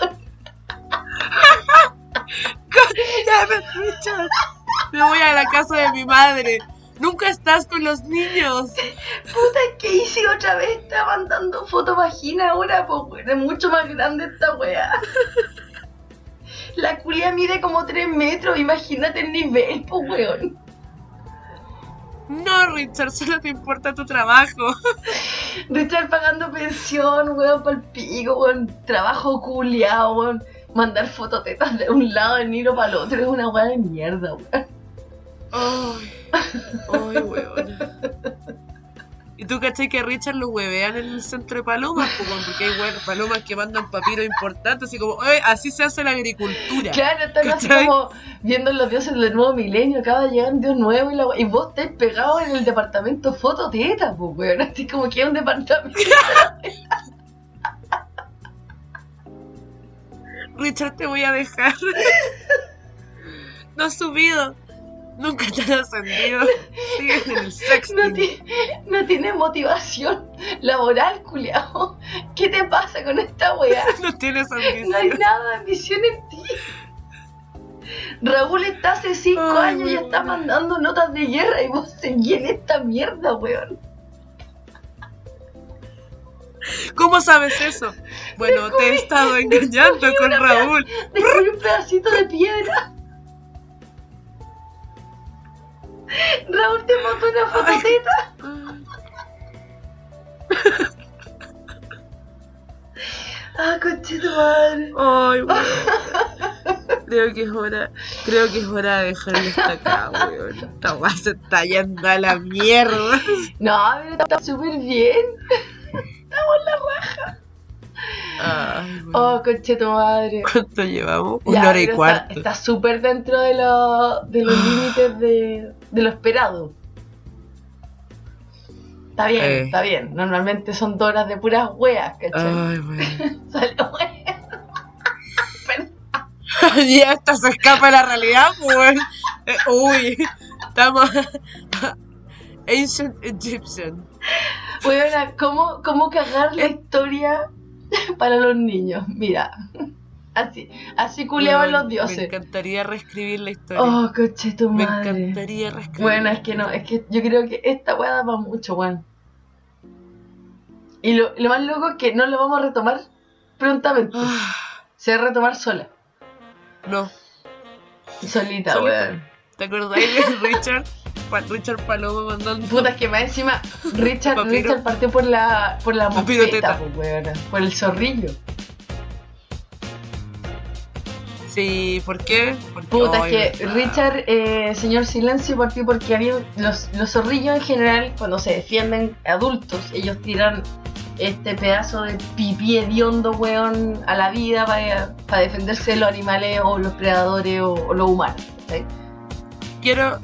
Me voy a la casa de mi madre. Nunca estás con los niños. Puta, ¿qué hice otra vez? Está mandando foto vagina ahora, pues weón, es mucho más grande esta wea. La culia mide como 3 metros, imagínate el nivel, pues weón. No, Richard, solo te importa tu trabajo. De estar pagando pensión, weón, el pico, weón. Trabajo culiao, weón. Mandar fototetas de un lado del Nilo para el otro es una weá de mierda, weón. Ay, ay, weón. ¿Y tú cachai que a Richard lo huevean en el centro de palomas? porque hay weón, palomas que mandan papiros importantes, así como, "Oye, así se hace la agricultura. Claro, están así como viendo los dioses del nuevo milenio. Acaba de llegar un dios nuevo y, la y vos estáis pegados en el departamento fototeta, pues, weón. Así como que es un departamento. Richard, te voy a dejar. No has subido. Nunca te has ascendido. Sigues en el sexto. No, no tiene motivación laboral, culiao. ¿Qué te pasa con esta weá? No tienes No hay ambición. nada de ambición en ti. Raúl está hace cinco años y está mandando notas de guerra y vos seguís en esta mierda, weón. ¿Cómo sabes eso? Bueno, te he estado engañando con Raúl. Descubrí un pedacito de piedra. Raúl te mandó una fototeta. Ah, conche tu madre. Ay, weón. Creo que es hora, creo que es hora de dejarlo hasta acá, weón. Esta weá se está yendo a la mierda. No, pero está súper bien. Estamos en la raja. Ay. Oh, conche tu madre. ¿Cuánto llevamos? Ya, Una hora y cuarto. Está súper dentro de, lo- de los límites de, de lo esperado. Está bien, Eh. está bien. Normalmente son dos horas de puras weas, ¿cachai? Ay, weón. Sale ya esta se escapa de la realidad, pues. Eh, uy, estamos. Ancient Egyptian. Weona, ¿cómo, ¿cómo cagar la historia para los niños? Mira, así, así culeaban los dioses. Me encantaría reescribir la historia. Oh, coche tu me madre. encantaría reescribir. Bueno, es que no, es que yo creo que esta weá da para mucho, weón. Y lo, lo más loco es que no lo vamos a retomar prontamente. Ah, Se va a retomar sola. no. Solita, Solita. weón. ¿Te acordáis de Richard? Pa- Richard Paloma mandando. Puta, es que más encima Richard, Papiro. Richard partió por la, por la mosqueta, pues, por el zorrillo. Sí, ¿por qué? Porque, Puta, es que. Richard, eh, señor Silencio, partió porque había los, los zorrillos en general, cuando se defienden adultos, ellos tiran este pedazo de pipí hediondo, weón, a la vida para defenderse de los animales o los predadores o, o los humanos. Quiero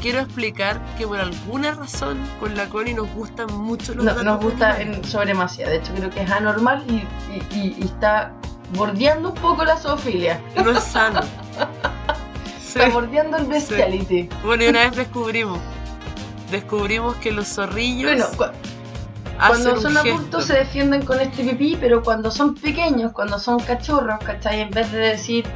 quiero explicar que por alguna razón con la Connie nos gustan mucho los No, datos nos gusta en sobremasía. De hecho, creo que es anormal y, y- está bordeando un poco la zoofilia. No es sano. Sí. Está bordeando el bestiality. Bueno, y una vez descubrimos. Descubrimos que los zorrillos Bueno, cu- cuando son adultos se defienden con este pipí, pero cuando son pequeños, cuando son cachorros, ¿cachai? En vez de decir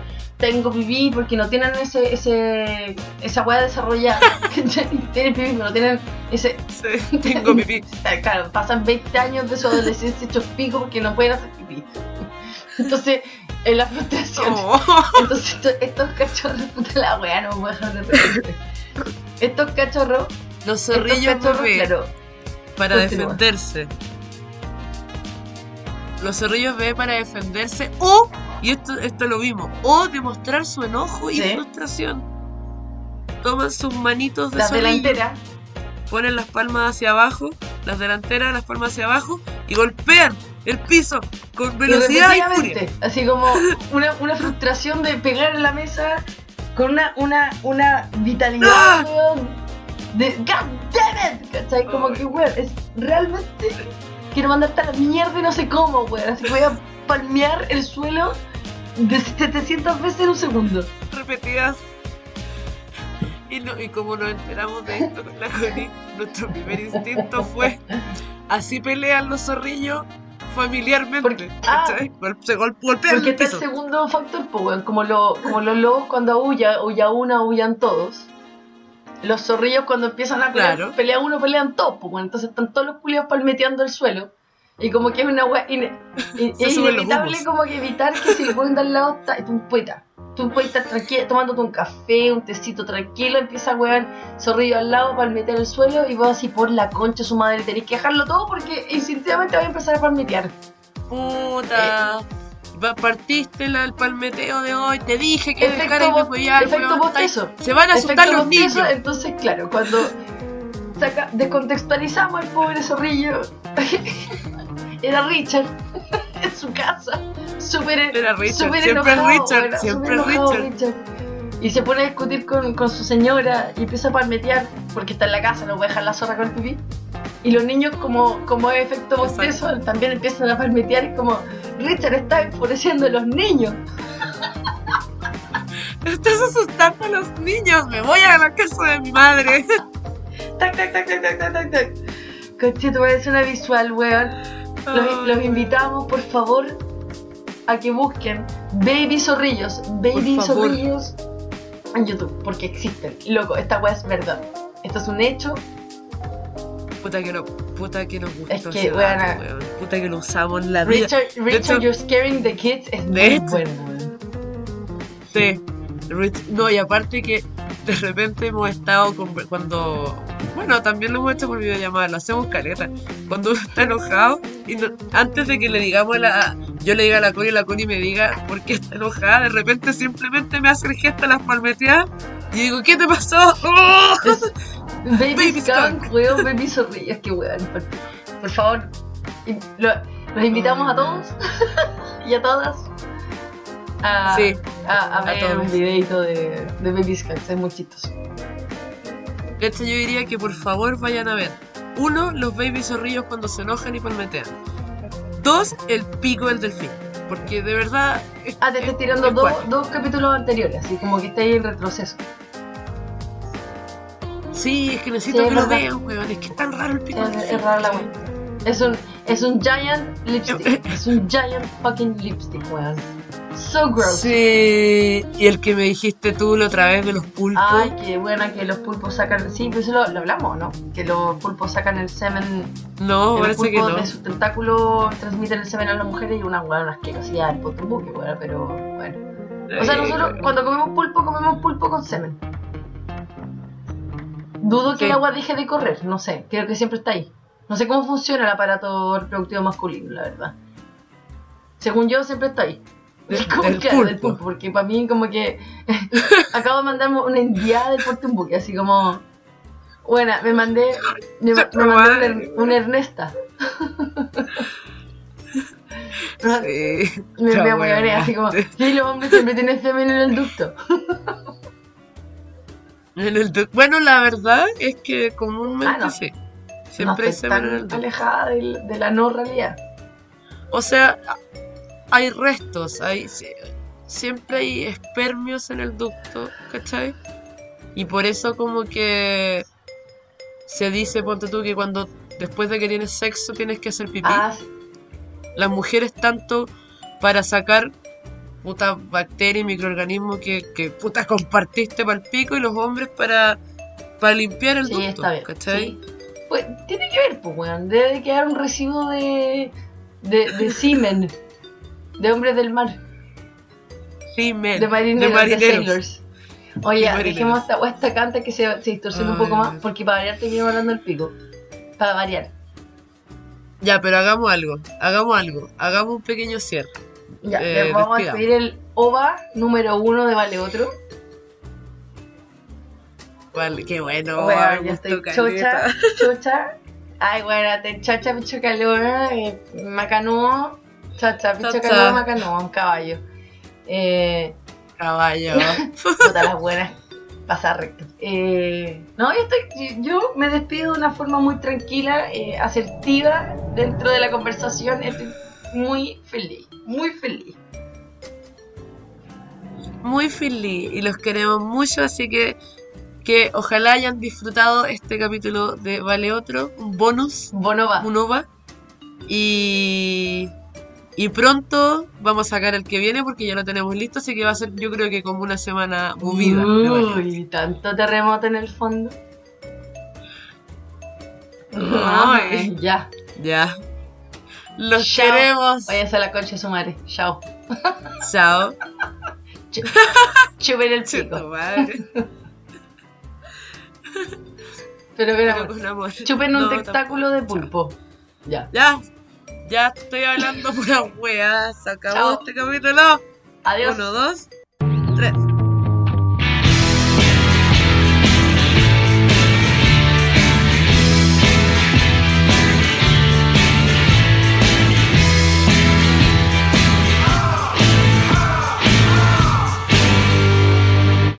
tengo pipí porque no tienen ese, ese esa hueá desarrollada, tienen pipí, pero no tienen ese. Sí, tengo pipí. Claro, pasan 20 años de su adolescencia hechos pico porque no pueden hacer pipí. Entonces, en la frustración. Oh. Entonces esto- estos cachorros, puta la weá, no me voy a dejar de reírte. Estos cachorros, Los estos zorrillos cachorros, bebé, claro, para continúa. defenderse. Los zorrillos bebé para defenderse o, y esto, esto lo vimos, o demostrar su enojo y Sí. frustración. Toman sus manitos de las zorrillo, delanteras, ponen las palmas hacia abajo, las delanteras, las palmas hacia abajo y golpean el piso con velocidad y, furia. así como una, una frustración de pegar en la mesa con una, una, una vitalidad, ¡Ah! de God damn it, ¿cachai? Como que, weón, es realmente quiero mandarte a la mierda y no sé cómo, weón, así que voy a palmear el suelo de 700 veces en un segundo. repetidas. Y, no- y como nos enteramos de esto con la Connie, nuestro primer instinto fue así pelean los zorrillos familiarmente. Porque- ah. se gol- golpean Porque el está el segundo factor, pues, weón, como, lo, como los lobos cuando aullan, aúlla una, aullan todos. Los zorrillos cuando empiezan a pelear, Claro. pelea uno, pelean todos, pues, weón. entonces están todos los culiados palmeteando el suelo. Y como que es una weá, ine- i- Se es inevitable como que evitar que si el weón de al lado está, tú estar, tú puedes estar tranquilo, tomándote un café, un tecito tranquilo, empieza a weón zorrillo al lado, palmetear el suelo, y vos así por la concha su madre tenés que dejarlo todo porque instintivamente va a empezar a palmetear. Puta. Va- Partiste la- el palmeteo de hoy, te dije que Efecto dejaras de bo- apoyar, efecto weón, bostezo. estáis- Se van a asustar los niños. Entonces, claro, cuando saca, descontextualizamos al pobre zorrillo, era Richard en su casa, súper Era Richard, súper siempre enojado, Richard, era siempre enojado Richard. Y se pone a discutir con, con su señora y empieza a palmetear porque está en la casa, no puede dejar la zorra con el pipí. Y los niños, como, como efecto bostezo, también empiezan a palmetear. Es como, Richard está enfureciendo a los niños. Estás asustando a los niños, me voy a la casa de mi madre. Tac, tac, tac, tac, tac, tac, tac, tac. Coche, te parece una visual, weón. Los, los invitamos, por favor, a que busquen Baby Zorrillos. Baby Por favor. Zorrillos en YouTube, porque existen. Loco, esta weá es verdad. Esto es un hecho. Puta que no, puta que nos gustó Es que, weón. Puta que lo usamos la vida. Richard, Richard hecho- You're Scaring the Kids es De muy bueno, weón. Sí. Rich- No, y aparte que de repente hemos estado con- cuando. Bueno, también lo hemos hecho por videollamada, lo hacemos caleta. Cuando uno está enojado, y no- antes de que le digamos la. Yo le diga a la Connie y la Connie me diga por qué está enojada, de repente simplemente me hace el gesto a las palmeteadas y digo, ¿qué te pasó? ¡Oh! Baby, Baby Skunk, weón, Baby Zorrillos, qué weón. Por, por favor, lo- los invitamos a todos y a todas a, Sí, a, a ver todos. un videito de, de Baby Skunk, es muy chistoso. yo diría que por favor vayan a ver. Uno, los baby zorrillos cuando se enojan y palmetean. Dos, el pico del delfín. Porque de verdad. es- Ah, te estoy es- tirando es dos, dos capítulos anteriores, así como que está ahí en retroceso. Sí, es que necesito Sí, que es lo vean, weón. Es que es tan raro el pico. Es, del es delfín. rara la weón. Es un, es un giant lipstick. es un giant fucking lipstick, weón. So gross. Sí, y el que me dijiste tú la otra vez de los pulpos. Ay, qué buena que los pulpos sacan. Sí, pues eso lo, lo hablamos, ¿no? Que los pulpos sacan el semen. no, que los parece que no. de sus tentáculos transmiten el semen a las mujeres y una buena asquerosidad del potumbuque, weón, pero bueno. O sea, nosotros cuando comemos pulpo, comemos pulpo con semen. Dudo que el agua deje de correr, no sé, creo que siempre está ahí. No sé cómo funciona el aparato reproductivo masculino, la verdad. Según yo, siempre está ahí. Del- del claro, del pulpo. pulpo, porque para mí como que acabo de mandarme una enviada del Portumbuque, así como... Bueno, me mandé, me, me mandé una, er- una Ernesta. Sí, Me, me weón. así como, sí, los hombres siempre tienen semen en el ducto. En el du- bueno, la verdad es que comúnmente Ah, no. sí. no Siempre hay estoy semen en el ducto. alejada del- de, la no realidad. O sea, hay restos, hay sie- siempre hay espermios en el ducto, ¿cachai? Y por eso como que se dice, ponte tú, que cuando después de que tienes sexo tienes que hacer pipí. Ah, Las mujeres tanto para sacar puta bacteria y microorganismos que, que puta compartiste para el pico y los hombres para, para limpiar el sí, ducto, está bien. ¿cachai? sí. Pues tiene que ver, pues, weón. Debe de quedar un residuo de, de, de semen. De hombres del mar. Sí, men, De marineros, de, marineros. sailors. Oye, De dejemos esta, esta canta que se, se distorsiona un poco más, porque para variar terminamos hablando del pico. Para variar. Ya, pero hagamos algo, hagamos algo, hagamos un pequeño cierre. Ya, Eh, les vamos a pedir el OVA número uno de Vale Otro. Vale, qué bueno, Bueno, me ya gustó estoy chocha, chocha. Ay, bueno, te chacha, picho calor, eh, macanúo, chacha, picho Chacha. calor, macanúo, un caballo. Eh, Caballo. puta las buenas, pasa recto. Eh, no, yo, estoy, yo me despido de una forma muy tranquila, eh, asertiva dentro de la conversación. Estoy muy feliz, muy feliz. Muy feliz y los queremos mucho, así que que ojalá hayan disfrutado este capítulo de Vale Otro, un bonus, Bono va. un OVA. Y, y pronto vamos a sacar el que viene porque ya lo tenemos listo, así que va a ser yo creo que como una semana movida. Uy, tanto terremoto en el fondo. Ay. ya. Ya. Los Chao. queremos. Váyanse a la concha de su madre. Chao. Chao. Chupen el pico. madre. Pero, Pero pero, con amor. chupen un No, tentáculo de pulpo. Ya. Ya, ya estoy hablando pura wea. Se acabó Chao. este capítulo. Adiós. Uno, dos, tres.